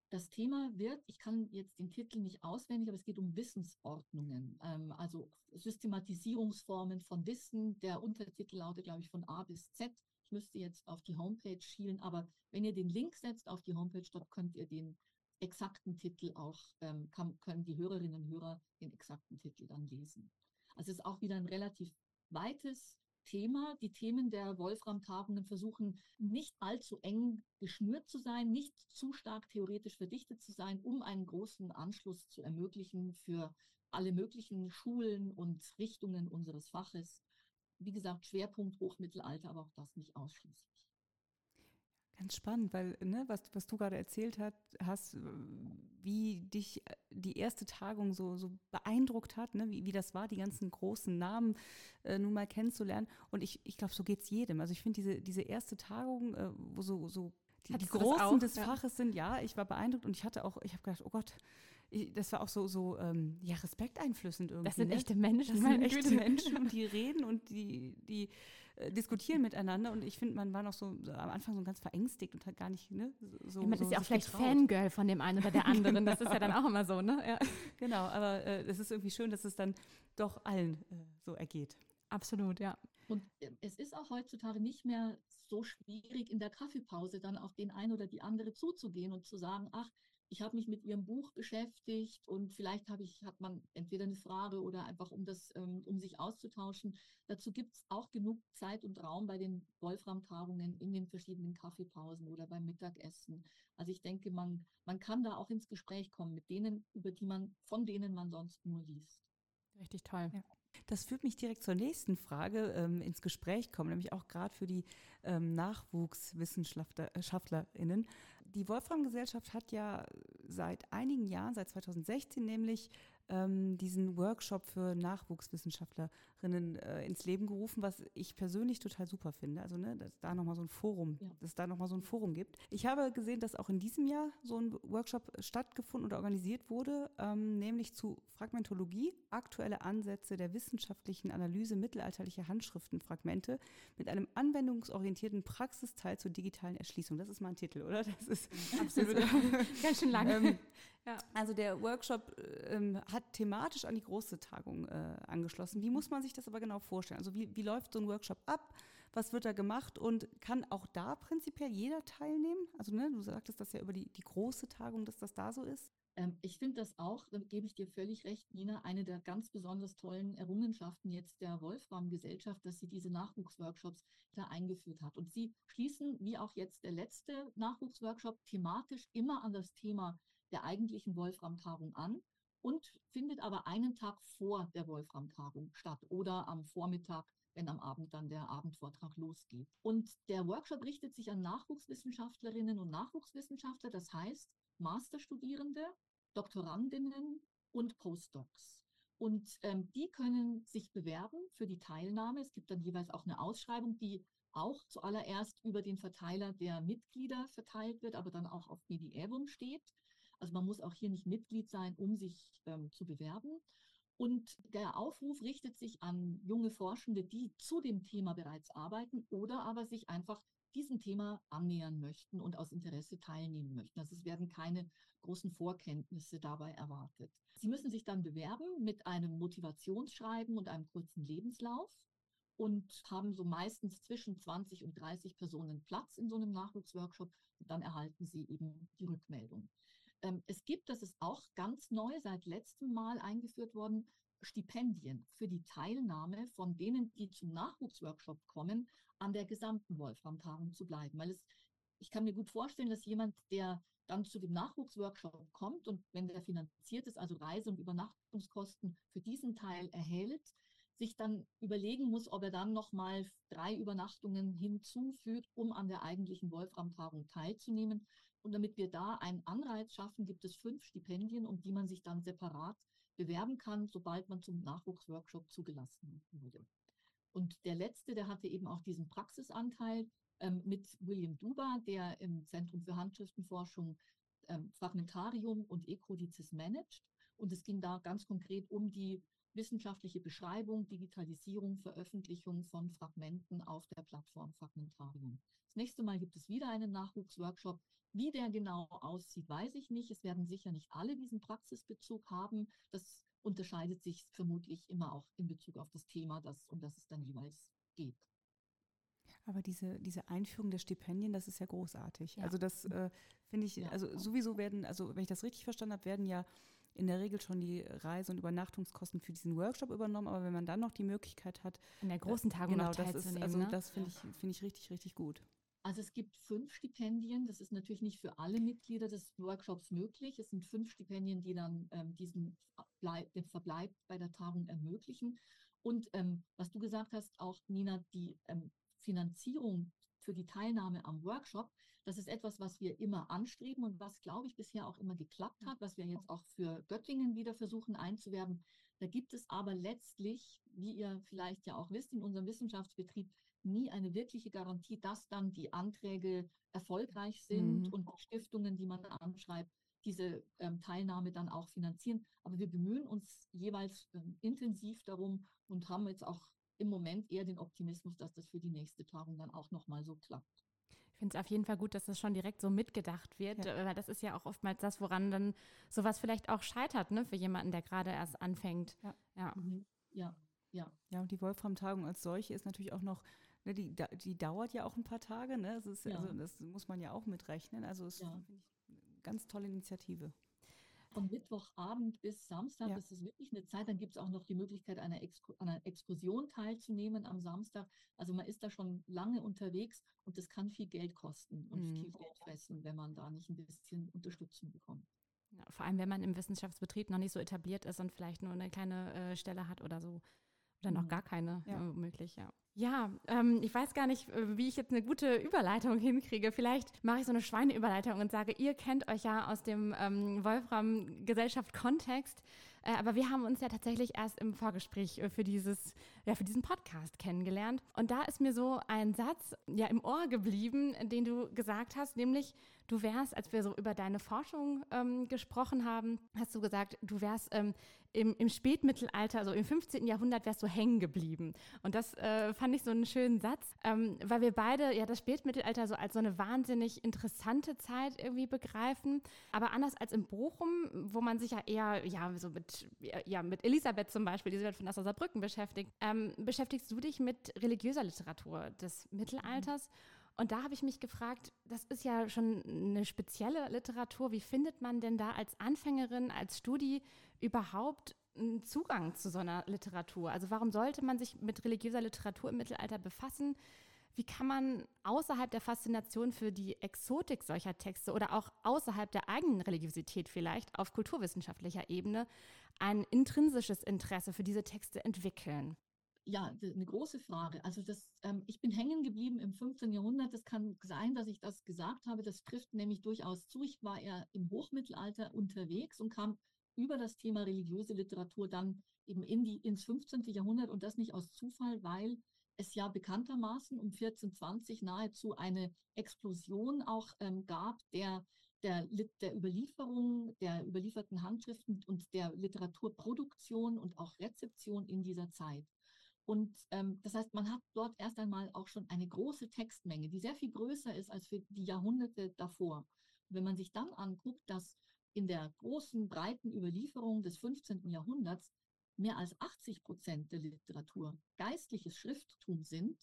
Das Thema wird, ich kann jetzt den Titel nicht auswendig, aber es geht um Wissensordnungen, ähm, also Systematisierungsformen von Wissen. Der Untertitel lautet, glaube ich, von A bis Z. Ich müsste jetzt auf die Homepage schielen, aber wenn ihr den Link setzt auf die Homepage, dort könnt ihr den exakten Titel auch, ähm, kann, können die Hörerinnen und Hörer den exakten Titel dann lesen. Also es ist auch wieder ein relativ weites Thema. Die Themen der Wolfram-Tagungen versuchen nicht allzu eng geschnürt zu sein, nicht zu stark theoretisch verdichtet zu sein, um einen großen Anschluss zu ermöglichen für alle möglichen Schulen und Richtungen unseres Faches. Wie gesagt, Schwerpunkt Hochmittelalter, aber auch das nicht ausschließlich. Ganz spannend, weil, ne, was, was du gerade erzählt hat, hast, wie dich äh, die erste Tagung so, so beeindruckt hat, ne, wie, wie das war, die ganzen großen Namen äh, nun mal kennenzulernen. Und ich, ich glaube, so geht es jedem. Also ich finde diese, diese erste Tagung, äh, wo so, so die, die Großen auch, des ja. Faches sind, ja, ich war beeindruckt und ich hatte auch, ich habe gedacht, oh Gott, ich, das war auch so, so ähm, ja, respekteinflößend irgendwie. Das sind ne? echte Menschen. Das sind echte Menschen und die reden und die, die äh, diskutieren miteinander. Und ich finde, man war noch so am Anfang so ganz verängstigt und hat gar nicht, ne, so. Ja, man so ist ja auch vielleicht getraut. Fangirl von dem einen oder der anderen. Das ist ja dann auch immer so, ne? Ja. Genau, aber äh, es ist irgendwie schön, dass es dann doch allen äh, so ergeht. Absolut, ja. Und äh, es ist auch heutzutage nicht mehr so schwierig, in der Kaffeepause dann auf den einen oder die andere zuzugehen und zu sagen, ach, ich habe mich mit ihrem Buch beschäftigt und vielleicht habe ich, hat man entweder eine Frage oder einfach um das, ähm, um sich auszutauschen. Dazu gibt es auch genug Zeit und Raum bei den Wolfram-Tagungen in den verschiedenen Kaffeepausen oder beim Mittagessen. Also ich denke, man, man kann da auch ins Gespräch kommen mit denen, über die man, von denen man sonst nur liest. Richtig toll. Ja. Das führt mich direkt zur nächsten Frage, ähm, ins Gespräch kommen, nämlich auch gerade für die ähm, NachwuchswissenschaftlerInnen. Die Wolfram-Gesellschaft hat ja seit einigen Jahren, seit 2016 nämlich, ähm, diesen Workshop für Nachwuchswissenschaftlerinnen äh, ins Leben gerufen, was ich persönlich total super finde. Also, ne, dass da nochmal so ein Forum, ja. dass da nochmal so ein Forum gibt. Ich habe gesehen, dass auch in diesem Jahr so ein Workshop stattgefunden oder organisiert wurde, ähm, nämlich zu Fragmentologie, aktuelle Ansätze der wissenschaftlichen Analyse mittelalterlicher Handschriftenfragmente mit einem anwendungsorientierten Praxisteil zur digitalen Erschließung. Das ist mal ein Titel, oder? Das ist absolut ganz schön lang. Ähm, ja. Also der Workshop ähm, hat thematisch an die große Tagung äh, angeschlossen. Wie muss man sich das aber genau vorstellen? Also wie, wie läuft so ein Workshop ab? Was wird da gemacht und kann auch da prinzipiell jeder teilnehmen? Also ne, du sagtest das ja über die, die große Tagung, dass das da so ist. Ähm, ich finde das auch, da gebe ich dir völlig recht, Nina, eine der ganz besonders tollen Errungenschaften jetzt der Wolfram-Gesellschaft, dass sie diese Nachwuchsworkshops da eingeführt hat. Und sie schließen, wie auch jetzt der letzte Nachwuchsworkshop, thematisch immer an das Thema der eigentlichen Wolfram-Tagung an und findet aber einen Tag vor der Wolfram-Tagung statt oder am Vormittag, wenn am Abend dann der Abendvortrag losgeht. Und der Workshop richtet sich an Nachwuchswissenschaftlerinnen und Nachwuchswissenschaftler, das heißt Masterstudierende, Doktorandinnen und Postdocs. Und ähm, die können sich bewerben für die Teilnahme. Es gibt dann jeweils auch eine Ausschreibung, die auch zuallererst über den Verteiler der Mitglieder verteilt wird, aber dann auch auf Medievum steht. Also man muss auch hier nicht Mitglied sein, um sich ähm, zu bewerben. Und der Aufruf richtet sich an junge Forschende, die zu dem Thema bereits arbeiten oder aber sich einfach diesem Thema annähern möchten und aus Interesse teilnehmen möchten. Also es werden keine großen Vorkenntnisse dabei erwartet. Sie müssen sich dann bewerben mit einem Motivationsschreiben und einem kurzen Lebenslauf und haben so meistens zwischen 20 und 30 Personen Platz in so einem Nachwuchsworkshop und dann erhalten sie eben die Rückmeldung. Ähm, es gibt, das ist auch ganz neu, seit letztem Mal eingeführt worden, Stipendien für die Teilnahme von denen, die zum Nachwuchsworkshop kommen, an der gesamten Wolfram-Tagung zu bleiben. Weil es, ich kann mir gut vorstellen, dass jemand, der dann zu dem Nachwuchsworkshop kommt und wenn der finanziert ist, also Reise- und Übernachtungskosten für diesen Teil erhält, sich dann überlegen muss, ob er dann nochmal drei Übernachtungen hinzufügt, um an der eigentlichen Wolfram-Tagung teilzunehmen. Und damit wir da einen Anreiz schaffen, gibt es fünf Stipendien, um die man sich dann separat bewerben kann, sobald man zum Nachwuchsworkshop zugelassen wurde. Und der letzte, der hatte eben auch diesen Praxisanteil ähm, mit William Duba, der im Zentrum für Handschriftenforschung ähm, Fragmentarium und Ekodizis managt. Und es ging da ganz konkret um die wissenschaftliche Beschreibung, Digitalisierung, Veröffentlichung von Fragmenten auf der Plattform Fragmentarium. Das nächste Mal gibt es wieder einen Nachwuchsworkshop. Wie der genau aussieht, weiß ich nicht. Es werden sicher nicht alle diesen Praxisbezug haben. Das unterscheidet sich vermutlich immer auch in Bezug auf das Thema, das, um das es dann jeweils geht. Aber diese, diese Einführung der Stipendien, das ist ja großartig. Ja. Also das äh, finde ich, ja. also sowieso werden, also wenn ich das richtig verstanden habe, werden ja in der Regel schon die Reise- und Übernachtungskosten für diesen Workshop übernommen. Aber wenn man dann noch die Möglichkeit hat, in der großen Tagung genau, noch teilzunehmen. Das ist, also ne? das finde ich, finde ich richtig, richtig gut. Also es gibt fünf Stipendien. Das ist natürlich nicht für alle Mitglieder des Workshops möglich. Es sind fünf Stipendien, die dann ähm, diesen den Verbleib bei der Tagung ermöglichen. Und ähm, was du gesagt hast, auch Nina, die ähm, Finanzierung für die Teilnahme am Workshop, das ist etwas, was wir immer anstreben und was, glaube ich, bisher auch immer geklappt hat, was wir jetzt auch für Göttingen wieder versuchen einzuwerben. Da gibt es aber letztlich, wie ihr vielleicht ja auch wisst, in unserem Wissenschaftsbetrieb nie eine wirkliche Garantie, dass dann die Anträge erfolgreich sind mhm. und die Stiftungen, die man anschreibt, diese ähm, Teilnahme dann auch finanzieren. Aber wir bemühen uns jeweils ähm, intensiv darum und haben jetzt auch im Moment eher den Optimismus, dass das für die nächste Tagung dann auch nochmal so klappt. Ich finde es auf jeden Fall gut, dass das schon direkt so mitgedacht wird, ja. weil das ist ja auch oftmals das, woran dann sowas vielleicht auch scheitert, ne, für jemanden, der gerade erst anfängt. Ja. Ja. Mhm. ja. Ja. Ja, und die Wolfram-Tagung als solche ist natürlich auch noch ne, die, die dauert ja auch ein paar Tage, ne? Das, ist, ja. also, das muss man ja auch mitrechnen. Also es ja. finde ich eine ganz tolle Initiative. Von Mittwochabend bis Samstag, ja. das ist wirklich eine Zeit. Dann gibt es auch noch die Möglichkeit, einer, Exkur einer Exkursion teilzunehmen am Samstag. Also man ist da schon lange unterwegs und das kann viel Geld kosten und mhm. viel Geld fressen, wenn man da nicht ein bisschen Unterstützung bekommt. Ja, vor allem, wenn man im Wissenschaftsbetrieb noch nicht so etabliert ist und vielleicht nur eine kleine äh, Stelle hat oder so. Oder noch mhm. gar keine, ja. äh, möglich, ja. Ja, ähm, ich weiß gar nicht, äh, wie ich jetzt eine gute Überleitung hinkriege. Vielleicht mache ich so eine Schweineüberleitung und sage, ihr kennt euch ja aus dem ähm, Wolfram-Gesellschaft-Kontext. Äh, aber wir haben uns ja tatsächlich erst im Vorgespräch äh, für dieses, ja, für diesen Podcast kennengelernt. Und da ist mir so ein Satz ja im Ohr geblieben, den du gesagt hast, nämlich du wärst, als wir so über deine Forschung ähm, gesprochen haben, hast du gesagt, du wärst ähm, im, im, Spätmittelalter, also im 15. Jahrhundert, wärst du hängen geblieben. Und das äh, fand ich so einen schönen Satz, ähm, weil wir beide ja das Spätmittelalter so als so eine wahnsinnig interessante Zeit irgendwie begreifen. Aber anders als in Bochum, wo man sich ja eher ja, so mit, ja, mit Elisabeth zum Beispiel, Elisabeth von Asser-Saarbrücken beschäftigt, ähm, beschäftigst du dich mit religiöser Literatur des Mittelalters. Mhm. Und da habe ich mich gefragt, das ist ja schon eine spezielle Literatur. Wie findet man denn da als Anfängerin, als Studi überhaupt einen Zugang zu so einer Literatur? Also warum sollte man sich mit religiöser Literatur im Mittelalter befassen? Wie kann man außerhalb der Faszination für die Exotik solcher Texte oder auch außerhalb der eigenen Religiosität vielleicht auf kulturwissenschaftlicher Ebene ein intrinsisches Interesse für diese Texte entwickeln? ja, eine große Frage. Also das, ähm, ich bin hängen geblieben im 15. Jahrhundert. Das kann sein, dass ich das gesagt habe. Das trifft nämlich durchaus zu. Ich war eher im Hochmittelalter unterwegs und kam über das Thema religiöse Literatur dann eben in die, ins 15. Jahrhundert und das nicht aus Zufall, weil es ja bekanntermaßen um 1420 nahezu eine Explosion auch ähm, gab der, der, der Überlieferung, der überlieferten Handschriften und der Literaturproduktion und auch Rezeption in dieser Zeit. Und ähm, das heißt, man hat dort erst einmal auch schon eine große Textmenge, die sehr viel größer ist als für die Jahrhunderte davor. Wenn man sich dann anguckt, dass in der großen, breiten Überlieferung des 15. Jahrhunderts mehr als 80 Prozent der Literatur geistliches Schrifttum sind,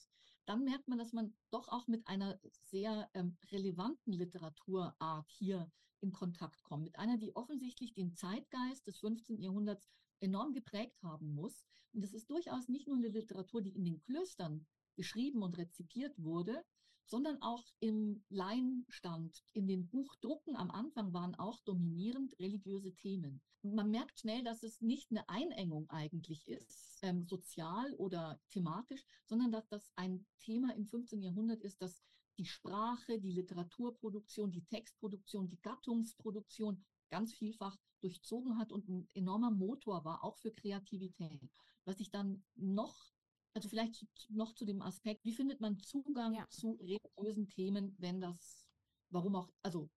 dann merkt man, dass man doch auch mit einer sehr ähm, relevanten Literaturart hier in Kontakt kommt. Mit einer, die offensichtlich den Zeitgeist des 15. Jahrhunderts enorm geprägt haben muss. Und das ist durchaus nicht nur eine Literatur, die in den Klöstern geschrieben und rezipiert wurde, sondern auch im Laienstand, in den Buchdrucken am Anfang waren auch dominierend religiöse Themen. Man merkt schnell, dass es nicht eine Einengung eigentlich ist, ähm, sozial oder thematisch, sondern dass das ein Thema im 15. Jahrhundert ist, das die Sprache, die Literaturproduktion, die Textproduktion, die Gattungsproduktion ganz vielfach durchzogen hat und ein enormer Motor war, auch für Kreativität. Was ich dann noch, also vielleicht noch zu dem Aspekt, wie findet man Zugang ja. zu religiösen Themen, wenn das, warum auch, also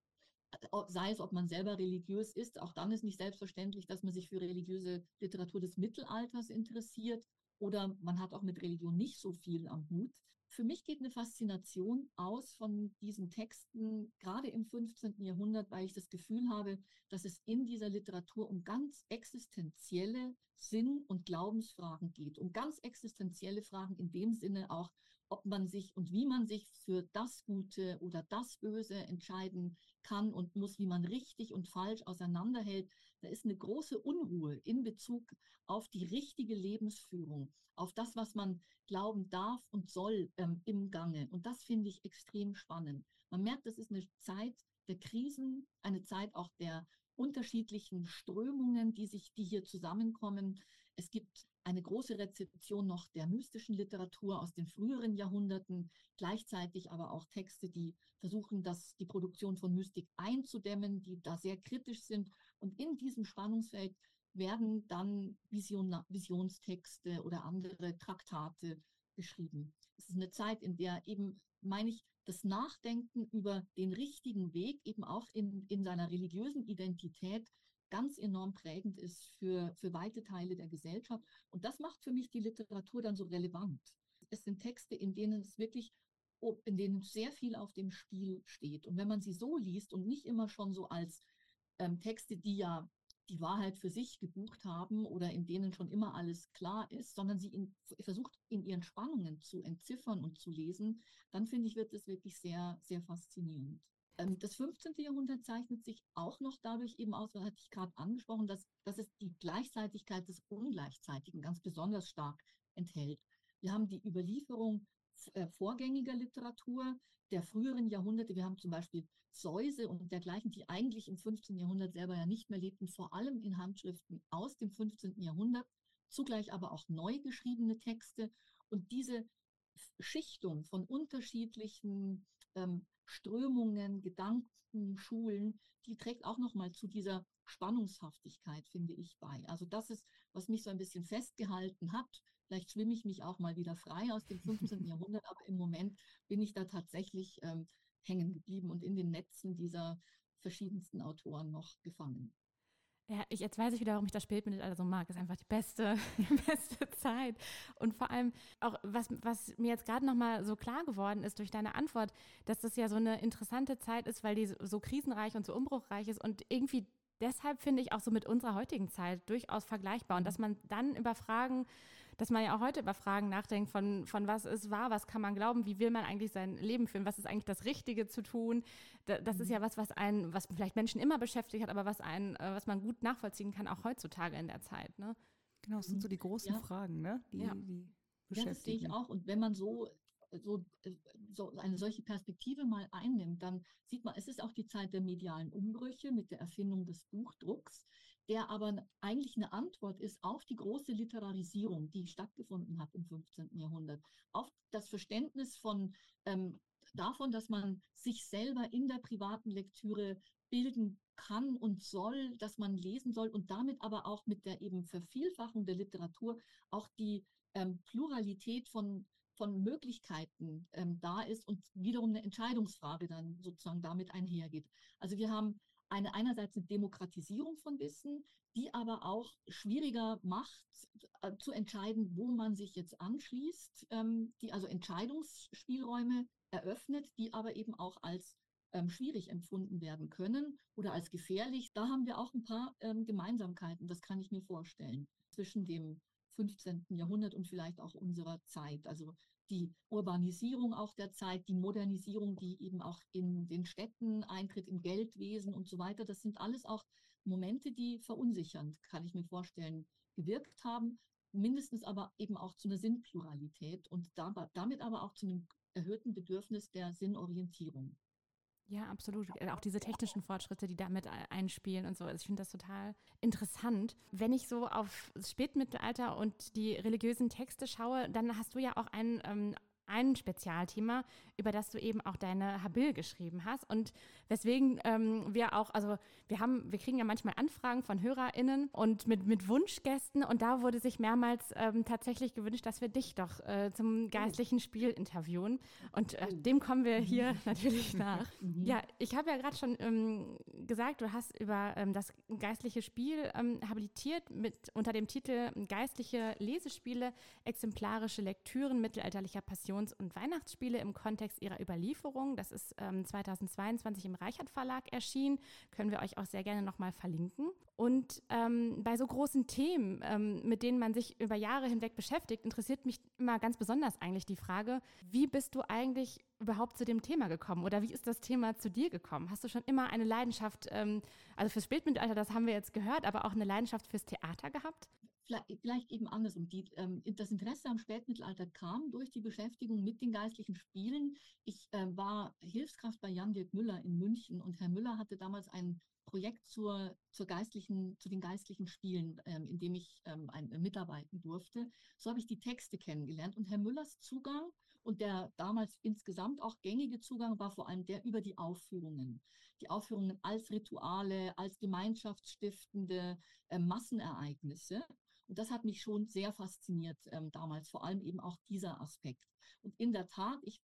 sei es, ob man selber religiös ist, auch dann ist nicht selbstverständlich, dass man sich für religiöse Literatur des Mittelalters interessiert oder man hat auch mit Religion nicht so viel am Hut. Für mich geht eine Faszination aus von diesen Texten, gerade im 15. Jahrhundert, weil ich das Gefühl habe, dass es in dieser Literatur um ganz existenzielle Sinn- und Glaubensfragen geht, um ganz existenzielle Fragen in dem Sinne auch, ob man sich und wie man sich für das Gute oder das Böse entscheiden kann und muss, wie man richtig und falsch auseinanderhält. Da ist eine große Unruhe in Bezug auf die richtige Lebensführung, auf das, was man glauben darf und soll ähm, im Gange. Und das finde ich extrem spannend. Man merkt, das ist eine Zeit der Krisen, eine Zeit auch der unterschiedlichen Strömungen, die sich, die hier zusammenkommen. Es gibt eine große Rezeption noch der mystischen Literatur aus den früheren Jahrhunderten, gleichzeitig aber auch Texte, die versuchen, das, die Produktion von Mystik einzudämmen, die da sehr kritisch sind. Und in diesem Spannungsfeld werden dann Vision, Visionstexte oder andere Traktate geschrieben. Es ist eine Zeit, in der eben, meine ich, das Nachdenken über den richtigen Weg eben auch in, in seiner religiösen Identität ganz enorm prägend ist für, für weite Teile der Gesellschaft. Und das macht für mich die Literatur dann so relevant. Es sind Texte, in denen es wirklich, in denen sehr viel auf dem Spiel steht. Und wenn man sie so liest und nicht immer schon so als ähm, Texte, die ja die Wahrheit für sich gebucht haben oder in denen schon immer alles klar ist, sondern sie in, versucht, in ihren Spannungen zu entziffern und zu lesen, dann finde ich, wird es wirklich sehr, sehr faszinierend. Ähm, das 15. Jahrhundert zeichnet sich auch noch dadurch eben aus, was hatte ich gerade angesprochen, dass, dass es die Gleichzeitigkeit des Ungleichzeitigen ganz besonders stark enthält. Wir haben die Überlieferung äh, vorgängiger Literatur der früheren Jahrhunderte. Wir haben zum Beispiel Säuse und dergleichen, die eigentlich im 15. Jahrhundert selber ja nicht mehr lebten, vor allem in Handschriften aus dem 15. Jahrhundert, zugleich aber auch neu geschriebene Texte. Und diese Schichtung von unterschiedlichen ähm, Strömungen, Gedanken, Schulen, die trägt auch nochmal zu dieser Spannungshaftigkeit, finde ich, bei. Also das ist, was mich so ein bisschen festgehalten hat. Vielleicht schwimme ich mich auch mal wieder frei aus dem 15. Jahrhundert, aber im Moment bin ich da tatsächlich ähm, hängen geblieben und in den Netzen dieser verschiedensten Autoren noch gefangen. Ja, ich, jetzt weiß ich wieder, warum ich das Spätmittelalter so mag. Das ist einfach die beste, die beste Zeit. Und vor allem auch, was, was mir jetzt gerade nochmal so klar geworden ist durch deine Antwort, dass das ja so eine interessante Zeit ist, weil die so, so krisenreich und so umbruchreich ist und irgendwie deshalb finde ich auch so mit unserer heutigen Zeit durchaus vergleichbar. Und dass man dann über Fragen dass man ja auch heute über Fragen nachdenkt, von, von was ist wahr, was kann man glauben, wie will man eigentlich sein Leben führen, was ist eigentlich das Richtige zu tun. Da, das mhm. ist ja was, was einen, was vielleicht Menschen immer beschäftigt hat, aber was einen, äh, was man gut nachvollziehen kann, auch heutzutage in der Zeit. Ne? Genau, das sind so die großen ja. Fragen, ne? Die, ja. die ja, das sehe ich auch. Und wenn man so so, so eine solche Perspektive mal einnimmt, dann sieht man, es ist auch die Zeit der medialen Umbrüche mit der Erfindung des Buchdrucks der aber eigentlich eine Antwort ist auf die große Literarisierung, die stattgefunden hat im 15. Jahrhundert, auf das Verständnis von ähm, davon, dass man sich selber in der privaten Lektüre bilden kann und soll, dass man lesen soll und damit aber auch mit der eben Vervielfachung der Literatur auch die ähm, Pluralität von von Möglichkeiten ähm, da ist und wiederum eine Entscheidungsfrage dann sozusagen damit einhergeht. Also wir haben eine einerseits eine Demokratisierung von Wissen, die aber auch schwieriger macht, äh, zu entscheiden, wo man sich jetzt anschließt, ähm, die also Entscheidungsspielräume eröffnet, die aber eben auch als ähm, schwierig empfunden werden können oder als gefährlich. Da haben wir auch ein paar ähm, Gemeinsamkeiten, das kann ich mir vorstellen, zwischen dem 15. Jahrhundert und vielleicht auch unserer Zeit. Also die Urbanisierung auch der Zeit, die Modernisierung, die eben auch in den Städten eintritt, im Geldwesen und so weiter. Das sind alles auch Momente, die verunsichernd, kann ich mir vorstellen, gewirkt haben, mindestens aber eben auch zu einer Sinnpluralität und damit aber auch zu einem erhöhten Bedürfnis der Sinnorientierung. Ja, absolut. Äh, auch diese technischen Fortschritte, die damit einspielen und so. Also ich finde das total interessant. Wenn ich so auf das Spätmittelalter und die religiösen Texte schaue, dann hast du ja auch einen ähm, ein Spezialthema, über das du eben auch deine Habil geschrieben hast und weswegen ähm, wir auch, also wir haben, wir kriegen ja manchmal Anfragen von HörerInnen und mit, mit Wunschgästen und da wurde sich mehrmals ähm, tatsächlich gewünscht, dass wir dich doch äh, zum geistlichen Spiel interviewen und äh, dem kommen wir hier natürlich nach. Mhm. Ja, ich habe ja gerade schon ähm, gesagt, du hast über ähm, das geistliche Spiel ähm, habilitiert mit unter dem Titel Geistliche Lesespiele, exemplarische Lektüren mittelalterlicher Passion Advents- und Weihnachtsspiele im Kontext ihrer Überlieferung. Das ist ähm, 2022 im Reichert Verlag erschienen. Können wir euch auch sehr gerne nochmal verlinken. Und ähm, bei so großen Themen, ähm, mit denen man sich über Jahre hinweg beschäftigt, interessiert mich immer ganz besonders eigentlich die Frage, wie bist du eigentlich überhaupt zu dem Thema gekommen oder wie ist das Thema zu dir gekommen? Hast du schon immer eine Leidenschaft, ähm, also fürs Spätmittelalter, das haben wir jetzt gehört, aber auch eine Leidenschaft fürs Theater gehabt? Vielleicht eben andersrum. Die, ähm, das Interesse am Spätmittelalter kam durch die Beschäftigung mit den geistlichen Spielen. Ich äh, war Hilfskraft bei Jan-Dirk Müller in München und Herr Müller hatte damals ein Projekt zur, zur geistlichen, zu den geistlichen Spielen, ähm, in dem ich ähm, ein, äh, mitarbeiten durfte. So habe ich die Texte kennengelernt und Herr Müllers Zugang und der damals insgesamt auch gängige Zugang war vor allem der über die Aufführungen. Die Aufführungen als Rituale, als gemeinschaftsstiftende äh, Massenereignisse. Und das hat mich schon sehr fasziniert ähm, damals, vor allem eben auch dieser Aspekt. Und in der Tat, ich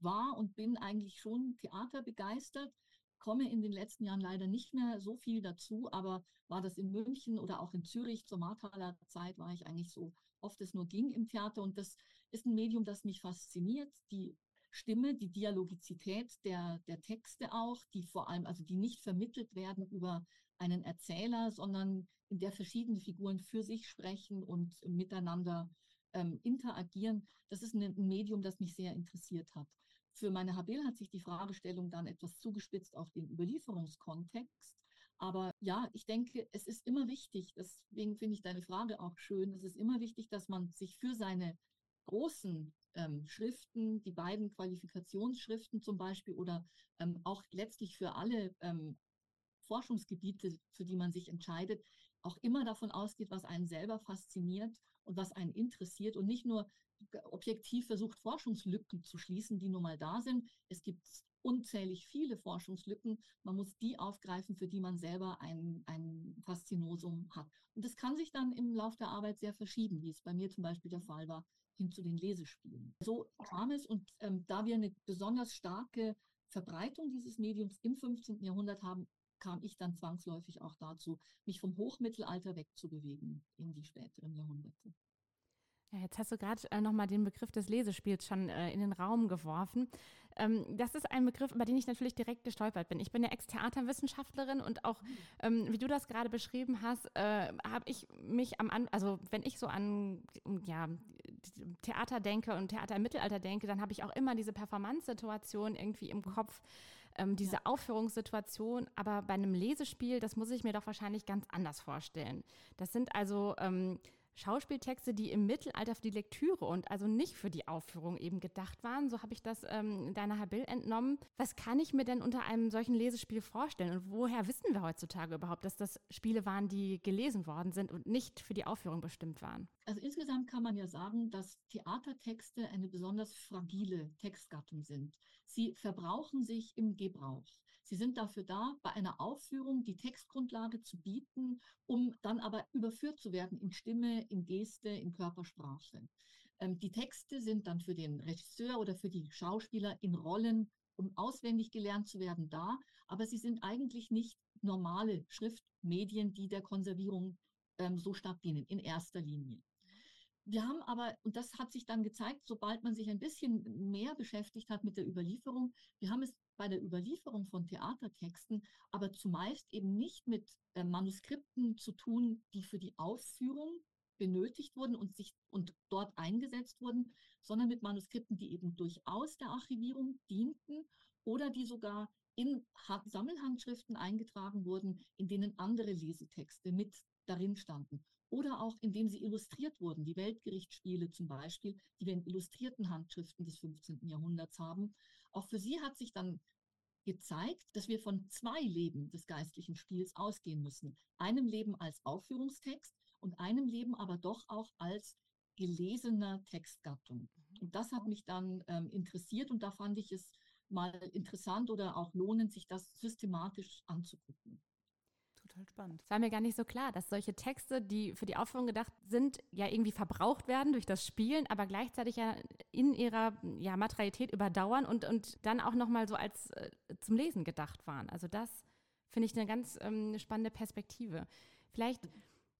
war und bin eigentlich schon theaterbegeistert, komme in den letzten Jahren leider nicht mehr so viel dazu, aber war das in München oder auch in Zürich zur Marthaler Zeit, war ich eigentlich so oft es nur ging im Theater. Und das ist ein Medium, das mich fasziniert. Die Stimme, die Dialogizität der, der Texte auch, die vor allem, also die nicht vermittelt werden über einen Erzähler, sondern in der verschiedene Figuren für sich sprechen und miteinander ähm, interagieren. Das ist ein Medium, das mich sehr interessiert hat. Für meine Habil hat sich die Fragestellung dann etwas zugespitzt auf den Überlieferungskontext. Aber ja, ich denke, es ist immer wichtig, deswegen finde ich deine Frage auch schön, es ist immer wichtig, dass man sich für seine großen ähm, Schriften, die beiden Qualifikationsschriften zum Beispiel oder ähm, auch letztlich für alle ähm, Forschungsgebiete, für die man sich entscheidet, auch immer davon ausgeht, was einen selber fasziniert und was einen interessiert und nicht nur objektiv versucht, Forschungslücken zu schließen, die nun mal da sind. Es gibt unzählig viele Forschungslücken. Man muss die aufgreifen, für die man selber ein, ein Faszinosum hat. Und das kann sich dann im Laufe der Arbeit sehr verschieben, wie es bei mir zum Beispiel der Fall war, hin zu den Lesespielen. So kam es und ähm, da wir eine besonders starke Verbreitung dieses Mediums im 15. Jahrhundert haben, kam ich dann zwangsläufig auch dazu, mich vom Hochmittelalter wegzubewegen in die späteren Jahrhunderte. Ja, jetzt hast du gerade äh, nochmal den Begriff des Lesespiels schon äh, in den Raum geworfen. Ähm, das ist ein Begriff, über den ich natürlich direkt gestolpert bin. Ich bin ja Ex-Theaterwissenschaftlerin und auch, ähm, wie du das gerade beschrieben hast, äh, habe ich mich am, an also wenn ich so an ja, Theater denke und Theater im Mittelalter denke, dann habe ich auch immer diese Performance-Situation irgendwie im Kopf ähm, diese ja. Aufführungssituation. Aber bei einem Lesespiel, das muss ich mir doch wahrscheinlich ganz anders vorstellen. Das sind also ähm, Schauspieltexte, die im Mittelalter für die Lektüre und also nicht für die Aufführung eben gedacht waren. So habe ich das ähm, deiner Herr Bill entnommen. Was kann ich mir denn unter einem solchen Lesespiel vorstellen? Und woher wissen wir heutzutage überhaupt, dass das Spiele waren, die gelesen worden sind und nicht für die Aufführung bestimmt waren? Also insgesamt kann man ja sagen, dass Theatertexte eine besonders fragile Textgattung sind. Sie verbrauchen sich im Gebrauch. Sie sind dafür da, bei einer Aufführung die Textgrundlage zu bieten, um dann aber überführt zu werden in Stimme, in Geste, in Körpersprache. Ähm, die Texte sind dann für den Regisseur oder für die Schauspieler in Rollen, um auswendig gelernt zu werden, da, aber sie sind eigentlich nicht normale Schriftmedien, die der Konservierung ähm, so stark dienen, in erster Linie. Wir haben aber, und das hat sich dann gezeigt, sobald man sich ein bisschen mehr beschäftigt hat mit der Überlieferung, wir haben es bei der Überlieferung von Theatertexten aber zumeist eben nicht mit äh, Manuskripten zu tun, die für die Aufführung benötigt wurden und sich und dort eingesetzt wurden, sondern mit Manuskripten, die eben durchaus der Archivierung dienten oder die sogar in Sammelhandschriften eingetragen wurden, in denen andere Lesetexte mit darin standen oder auch indem sie illustriert wurden. Die Weltgerichtsspiele zum Beispiel, die wir in illustrierten Handschriften des 15. Jahrhunderts haben. Auch für sie hat sich dann gezeigt, dass wir von zwei Leben des geistlichen Spiels ausgehen müssen. Einem Leben als Aufführungstext und einem Leben aber doch auch als gelesener Textgattung. Mhm. Und das hat mich dann ähm, interessiert und da fand ich es mal interessant oder auch lohnend, sich das systematisch anzugucken total spannend. Es war mir gar nicht so klar, dass solche Texte, die für die Aufführung gedacht sind, ja irgendwie verbraucht werden durch das Spielen, aber gleichzeitig ja in ihrer ja, Materialität überdauern und, und dann auch nochmal so als äh, zum Lesen gedacht waren. Also das finde ich eine ganz ähm, spannende Perspektive. Vielleicht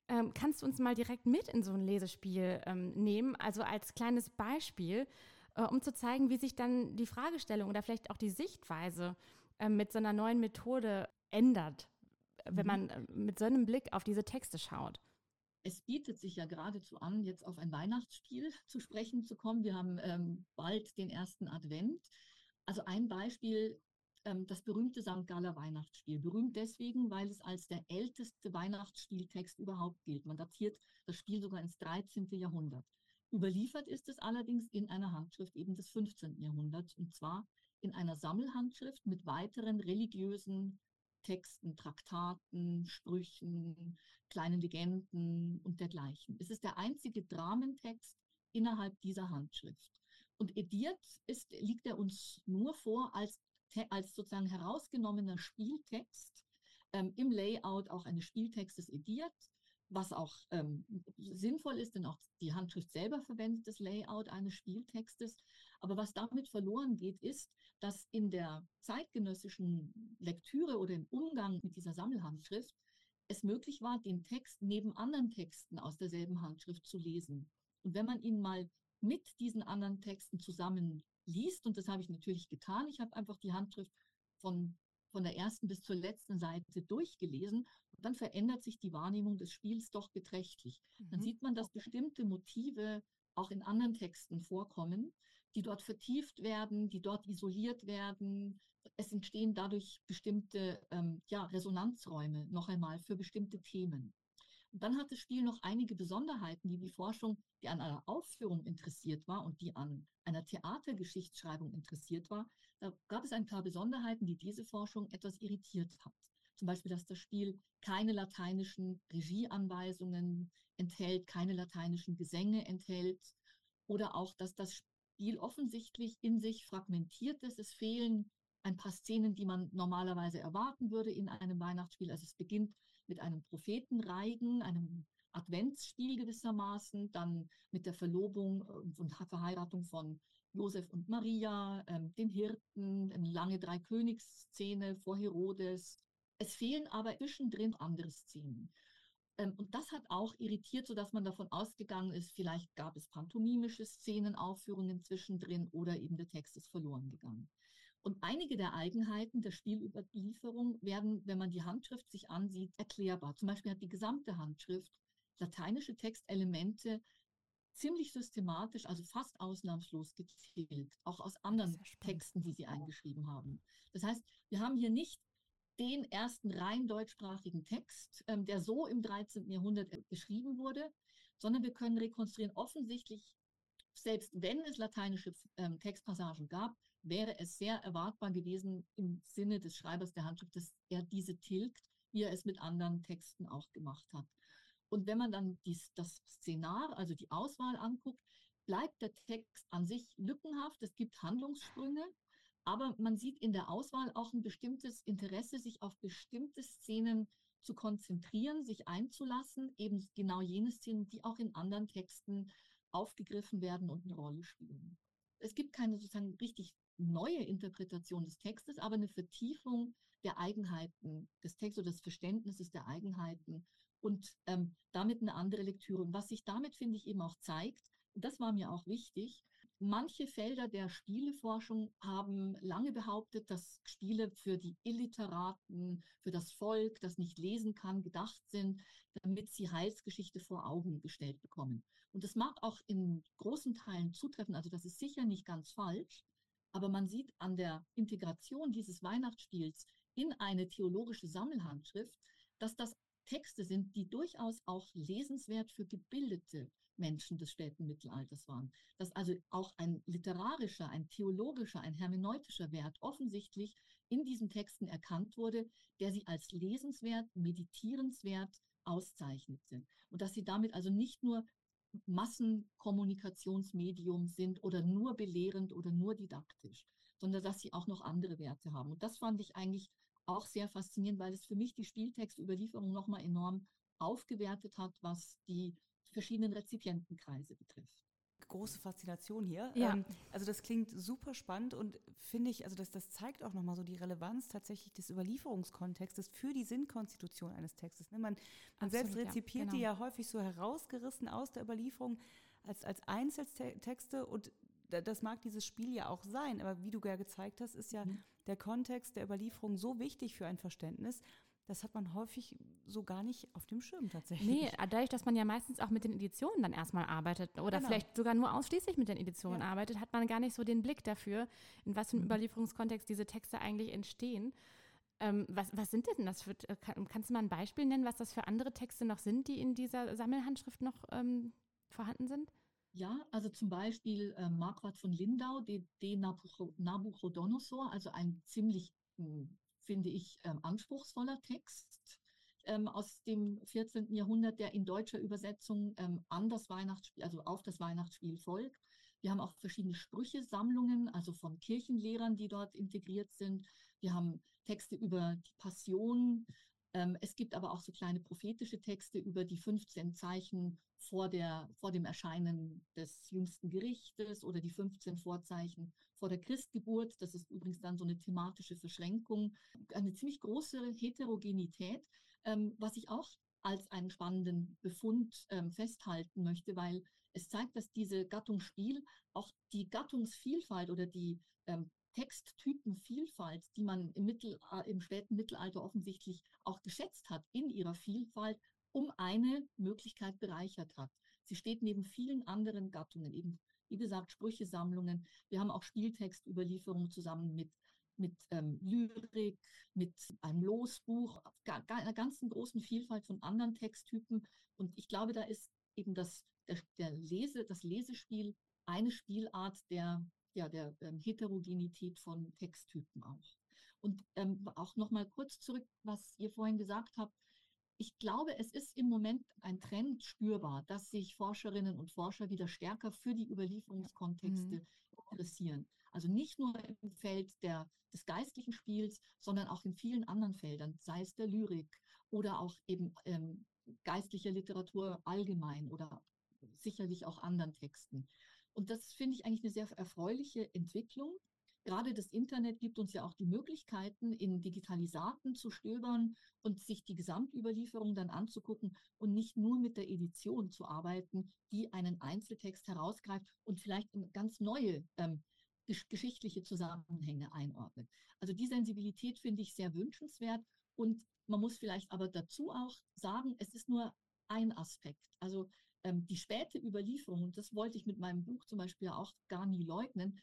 ähm, kannst du uns mal direkt mit in so ein Lesespiel ähm, nehmen, also als kleines Beispiel, äh, um zu zeigen, wie sich dann die Fragestellung oder vielleicht auch die Sichtweise äh, mit so einer neuen Methode ändert wenn mhm. man äh, mit so einem Blick auf diese Texte schaut? Es bietet sich ja geradezu an, jetzt auf ein Weihnachtsspiel zu sprechen zu kommen. Wir haben ähm, bald den ersten Advent. Also ein Beispiel, ähm, das berühmte St. Galler Weihnachtsspiel. Berühmt deswegen, weil es als der älteste Weihnachtsspieltext überhaupt gilt. Man datiert das Spiel sogar ins 13. Jahrhundert. Überliefert ist es allerdings in einer Handschrift eben des 15. Jahrhunderts und zwar in einer Sammelhandschrift mit weiteren religiösen Texten, Traktaten, Sprüchen, kleinen Legenden und dergleichen. Es ist der einzige Dramentext innerhalb dieser Handschrift. Und ediert ist, liegt er uns nur vor als, als sozusagen herausgenommener Spieltext, ähm, im Layout auch eines Spieltextes ediert, was auch ähm, sinnvoll ist, denn auch die Handschrift selber verwendet das Layout eines Spieltextes. Aber was damit verloren geht, ist, dass in der zeitgenössischen Lektüre oder im Umgang mit dieser Sammelhandschrift es möglich war, den Text neben anderen Texten aus derselben Handschrift zu lesen. Und wenn man ihn mal mit diesen anderen Texten zusammen liest, und das habe ich natürlich getan, ich habe einfach die Handschrift von, von der ersten bis zur letzten Seite durchgelesen, und dann verändert sich die Wahrnehmung des Spiels doch beträchtlich. Dann mhm. sieht man, dass bestimmte Motive auch in anderen Texten vorkommen, die dort vertieft werden, die dort isoliert werden. Es entstehen dadurch bestimmte ähm, ja, Resonanzräume noch einmal für bestimmte Themen. Und dann hat das Spiel noch einige Besonderheiten, die die Forschung, die an einer Aufführung interessiert war und die an einer Theatergeschichtsschreibung interessiert war. Da gab es ein paar Besonderheiten, die diese Forschung etwas irritiert hat. zum Beispiel, dass das Spiel keine lateinischen Regieanweisungen enthält, keine lateinischen Gesänge enthält oder auch, dass das Spiel offensichtlich in sich fragmentiert ist. Es fehlen ein paar Szenen, die man normalerweise erwarten würde in einem Weihnachtsspiel. Also es beginnt mit einem Prophetenreigen, einem Adventsspiel gewissermaßen, dann mit der Verlobung äh, und Verheiratung von Josef und Maria, ähm, den Hirten, eine lange Dreikönigsszene vor Herodes. Es fehlen aber zwischendrin andere Szenen. Ähm, und das hat auch irritiert, sodass man davon ausgegangen ist, vielleicht gab es pantomimische Szenen, Aufführungen zwischendrin oder eben der Text ist verloren gegangen. Und einige der Eigenheiten der Spielüberlieferung werden, wenn man die Handschrift sich ansieht, erklärbar. Zum Beispiel hat die gesamte Handschrift lateinische Textelemente ziemlich systematisch, also fast ausnahmslos getilgt, auch aus anderen Texten, die sie eingeschrieben haben. Das heißt, wir haben hier nicht den ersten rein deutschsprachigen Text, ähm, der so im 13. Jahrhundert geschrieben wurde, sondern wir können rekonstruieren, offensichtlich, selbst wenn es lateinische ähm, Textpassagen gab, wäre es sehr erwartbar gewesen im Sinne des Schreibers der Handschrift, dass er diese tilgt, wie er es mit anderen Texten auch gemacht hat. Und wenn man dann dies, das Szenar, also die Auswahl anguckt, bleibt der Text an sich lückenhaft. Es gibt Handlungssprünge, aber man sieht in der Auswahl auch ein bestimmtes Interesse, sich auf bestimmte Szenen zu konzentrieren, sich einzulassen, eben genau jene Szenen, die auch in anderen Texten aufgegriffen werden und eine Rolle spielen. Es gibt keine sozusagen richtig neue Interpretation des Textes, aber eine Vertiefung der Eigenheiten des Textes oder des Verständnisses der Eigenheiten und ähm, damit eine andere Lektüre. Und was sich damit, finde ich, eben auch zeigt, das war mir auch wichtig, Manche Felder der Spieleforschung haben lange behauptet, dass Spiele für die Illiteraten, für das Volk, das nicht lesen kann, gedacht sind, damit sie Heilsgeschichte vor Augen gestellt bekommen. Und das mag auch in großen Teilen zutreffen, also das ist sicher nicht ganz falsch, aber man sieht an der Integration dieses Weihnachtsspiels in eine theologische Sammelhandschrift, dass das Texte sind, die durchaus auch lesenswert für gebildete Menschen des späten Mittelalters waren. Dass also auch ein literarischer, ein theologischer, ein hermeneutischer Wert offensichtlich in diesen Texten erkannt wurde, der sie als lesenswert, meditierenswert auszeichnete. Und dass sie damit also nicht nur Massenkommunikationsmedium sind oder nur belehrend oder nur didaktisch, sondern dass sie auch noch andere Werte haben. Und das fand ich eigentlich auch sehr faszinierend, weil es für mich die Spieltextüberlieferung nochmal enorm aufgewertet hat, was die verschiedenen Rezipientenkreise betrifft. Große Faszination hier. Ja. Ähm, also das klingt super spannend und finde ich, also das, das zeigt auch nochmal so die Relevanz tatsächlich des Überlieferungskontextes für die Sinnkonstitution eines Textes. Ne? Man, man selbst rezipiert ja, genau. die ja häufig so herausgerissen aus der Überlieferung als, als Einzeltexte und das mag dieses Spiel ja auch sein, aber wie du ja gezeigt hast, ist ja mhm. der Kontext der Überlieferung so wichtig für ein Verständnis, das hat man häufig so gar nicht auf dem Schirm tatsächlich. Nee, dadurch, dass man ja meistens auch mit den Editionen dann erstmal arbeitet oder genau. vielleicht sogar nur ausschließlich mit den Editionen ja. arbeitet, hat man gar nicht so den Blick dafür, in was für einem mhm. Überlieferungskontext diese Texte eigentlich entstehen. Ähm, was, was sind denn das für, äh, kann, kannst du mal ein Beispiel nennen, was das für andere Texte noch sind, die in dieser Sammelhandschrift noch ähm, vorhanden sind? Ja, also zum Beispiel äh, Marquardt von Lindau, De, De Nabuchodonosor, also ein ziemlich hm, finde ich, ähm, anspruchsvoller Text ähm, aus dem 14. Jahrhundert, der in deutscher Übersetzung ähm, an das Weihnachtsspiel, also auf das Weihnachtsspiel folgt. Wir haben auch verschiedene Sprüchesammlungen, also von Kirchenlehrern, die dort integriert sind. Wir haben Texte über die Passion. Ähm, es gibt aber auch so kleine prophetische Texte über die 15 Zeichen vor, der, vor dem Erscheinen des jüngsten Gerichtes oder die 15 Vorzeichen vor der Christgeburt. Das ist übrigens dann so eine thematische Verschränkung. Eine ziemlich große Heterogenität, ähm, was ich auch als einen spannenden Befund ähm, festhalten möchte, weil es zeigt, dass diese Gattung Spiel auch die Gattungsvielfalt oder die ähm, Texttypenvielfalt, die man im, Mittel, äh, im späten Mittelalter offensichtlich auch geschätzt hat, in ihrer Vielfalt um eine Möglichkeit bereichert hat. Sie steht neben vielen anderen Gattungen, eben wie gesagt Sprüchesammlungen. Wir haben auch Spieltextüberlieferungen zusammen mit mit ähm, Lyrik, mit einem Losbuch, einer ganzen großen Vielfalt von anderen Texttypen. Und ich glaube, da ist eben das, der, der Lese, das Lesespiel eine Spielart der, ja, der ähm, Heterogenität von Texttypen auch. Und ähm, auch noch mal kurz zurück, was ihr vorhin gesagt habt. Ich glaube, es ist im Moment ein Trend spürbar, dass sich Forscherinnen und Forscher wieder stärker für die Überlieferungskontexte mhm. interessieren. Also nicht nur im Feld der, des geistlichen Spiels, sondern auch in vielen anderen Feldern, sei es der Lyrik oder auch eben ähm, geistliche Literatur allgemein oder sicherlich auch anderen Texten. Und das finde ich eigentlich eine sehr erfreuliche Entwicklung. Gerade das Internet gibt uns ja auch die Möglichkeiten, in Digitalisaten zu stöbern und sich die Gesamtüberlieferung dann anzugucken und nicht nur mit der Edition zu arbeiten, die einen Einzeltext herausgreift und vielleicht in ganz neue ähm, geschichtliche Zusammenhänge einordnet. Also die Sensibilität finde ich sehr wünschenswert und man muss vielleicht aber dazu auch sagen, es ist nur ein Aspekt. Also ähm, die späte Überlieferung, und das wollte ich mit meinem Buch zum Beispiel auch gar nie leugnen,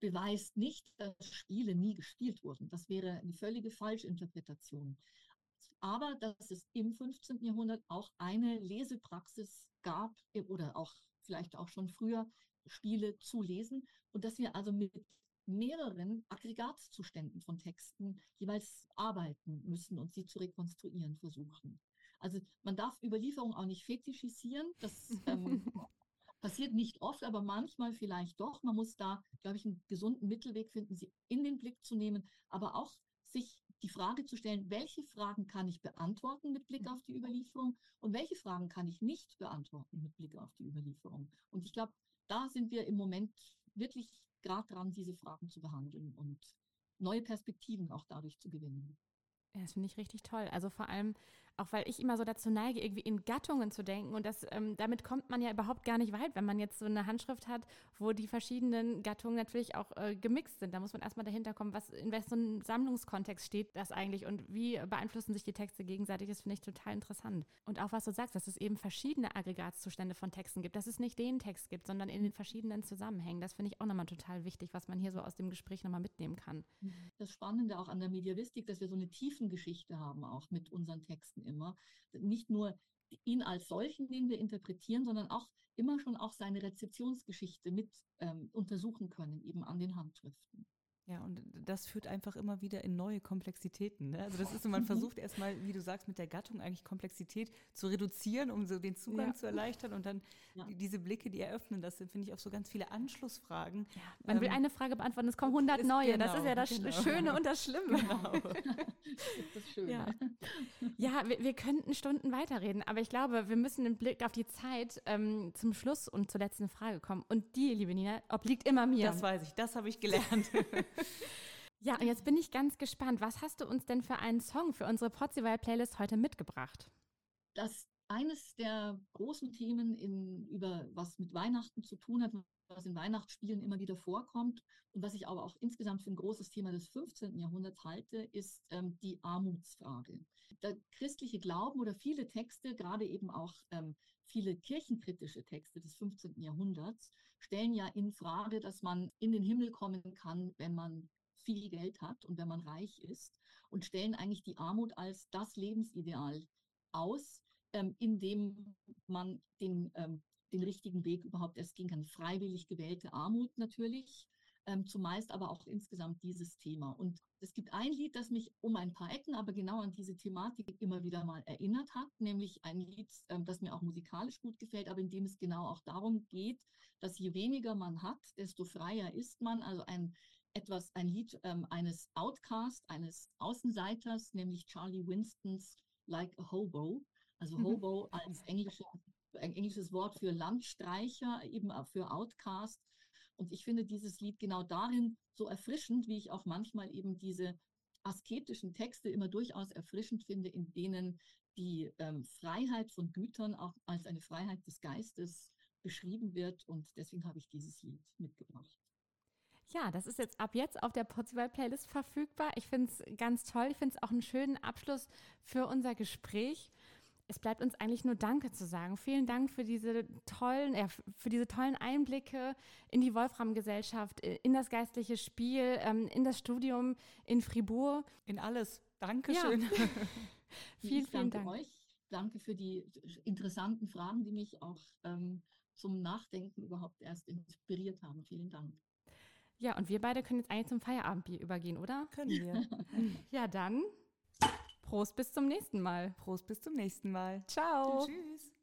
beweist nicht, dass Spiele nie gespielt wurden. Das wäre eine völlige Falschinterpretation. Aber dass es im 15. Jahrhundert auch eine Lesepraxis gab oder auch vielleicht auch schon früher Spiele zu lesen und dass wir also mit mehreren Aggregatzuständen von Texten jeweils arbeiten müssen und sie zu rekonstruieren versuchen. Also man darf Überlieferung auch nicht fetischisieren. Das ähm, passiert nicht oft, aber manchmal vielleicht doch. Man muss da, glaube ich, einen gesunden Mittelweg finden, sie in den Blick zu nehmen, aber auch sich die Frage zu stellen, welche Fragen kann ich beantworten mit Blick auf die Überlieferung und welche Fragen kann ich nicht beantworten mit Blick auf die Überlieferung. Und ich glaube, da sind wir im Moment wirklich gerade dran, diese Fragen zu behandeln und neue Perspektiven auch dadurch zu gewinnen. Ja, das finde ich richtig toll. Also vor allem auch weil ich immer so dazu neige, irgendwie in Gattungen zu denken. Und das, ähm, damit kommt man ja überhaupt gar nicht weit, wenn man jetzt so eine Handschrift hat, wo die verschiedenen Gattungen natürlich auch äh, gemixt sind. Da muss man erstmal dahinter kommen, was in welchem Sammlungskontext steht das eigentlich und wie beeinflussen sich die Texte gegenseitig. Das finde ich total interessant. Und auch was du sagst, dass es eben verschiedene Aggregatzustände von Texten gibt, dass es nicht den Text gibt, sondern in den verschiedenen Zusammenhängen. Das finde ich auch nochmal total wichtig, was man hier so aus dem Gespräch nochmal mitnehmen kann. Das Spannende auch an der Mediavistik, dass wir so eine Tiefengeschichte haben, auch mit unseren Texten immer. Nicht nur ihn als solchen, den wir interpretieren, sondern auch immer schon auch seine Rezeptionsgeschichte mit ähm, untersuchen können, eben an den Handschriften. Ja, und das führt einfach immer wieder in neue Komplexitäten. Ne? Also das ist, man versucht erstmal, wie du sagst, mit der Gattung eigentlich Komplexität zu reduzieren, um so den Zugang ja. zu erleichtern und dann ja. diese Blicke, die eröffnen, das sind, finde ich, auch so ganz viele Anschlussfragen. Ja. Man ähm, will eine Frage beantworten, es kommen 100 ist, neue. Genau, das ist ja das genau. Schöne und das Schlimme. Genau. das Schöne. Ja, ja wir, wir, könnten Stunden weiterreden, aber ich glaube, wir müssen den Blick auf die Zeit ähm, zum Schluss und zur letzten Frage kommen. Und die, liebe Nina, obliegt immer mir. Das weiß ich, das habe ich gelernt. Ja, und jetzt bin ich ganz gespannt. Was hast du uns denn für einen Song für unsere Potzival-Playlist heute mitgebracht? Das eines der großen Themen, in, über was mit Weihnachten zu tun hat, was in Weihnachtsspielen immer wieder vorkommt und was ich aber auch insgesamt für ein großes Thema des 15. Jahrhunderts halte, ist ähm, die Armutsfrage. Der christliche Glauben oder viele Texte, gerade eben auch ähm, viele kirchenkritische Texte des 15. Jahrhunderts, stellen ja in Frage, dass man in den Himmel kommen kann, wenn man viel Geld hat und wenn man reich ist und stellen eigentlich die Armut als das Lebensideal aus, ähm, in dem man den, ähm, den richtigen Weg überhaupt erst gehen kann. Freiwillig gewählte Armut natürlich, ähm, zumeist aber auch insgesamt dieses Thema. Und es gibt ein Lied, das mich um ein paar Ecken, aber genau an diese Thematik immer wieder mal erinnert hat, nämlich ein Lied, ähm, das mir auch musikalisch gut gefällt, aber in dem es genau auch darum geht, dass je weniger man hat, desto freier ist man. Also ein etwas, ein Lied ähm, eines Outcast, eines Außenseiters, nämlich Charlie Winstons Like a Hobo. Also mhm. Hobo als englische, ein englisches Wort für Landstreicher, eben auch für Outcast. Und ich finde dieses Lied genau darin so erfrischend, wie ich auch manchmal eben diese asketischen Texte immer durchaus erfrischend finde, in denen die ähm, Freiheit von Gütern auch als eine Freiheit des Geistes beschrieben wird. Und deswegen habe ich dieses Lied mitgebracht. Ja, das ist jetzt ab jetzt auf der Potzival Playlist verfügbar. Ich finde es ganz toll. Ich finde es auch einen schönen Abschluss für unser Gespräch es bleibt uns eigentlich nur Danke zu sagen. Vielen Dank für diese tollen, äh, für diese tollen Einblicke in die Wolfram-Gesellschaft, in das geistliche Spiel, ähm, in das Studium in Fribourg. In alles. Dankeschön. Ja. vielen, vielen Dank. euch. Danke für die interessanten Fragen, die mich auch ähm, zum Nachdenken überhaupt erst inspiriert haben. Vielen Dank. Ja, und wir beide können jetzt eigentlich zum Feierabendbier übergehen, oder? Können wir. Ja, dann Prost bis zum nächsten Mal. Prost, bis zum nächsten Mal. Ciao. Tschüss.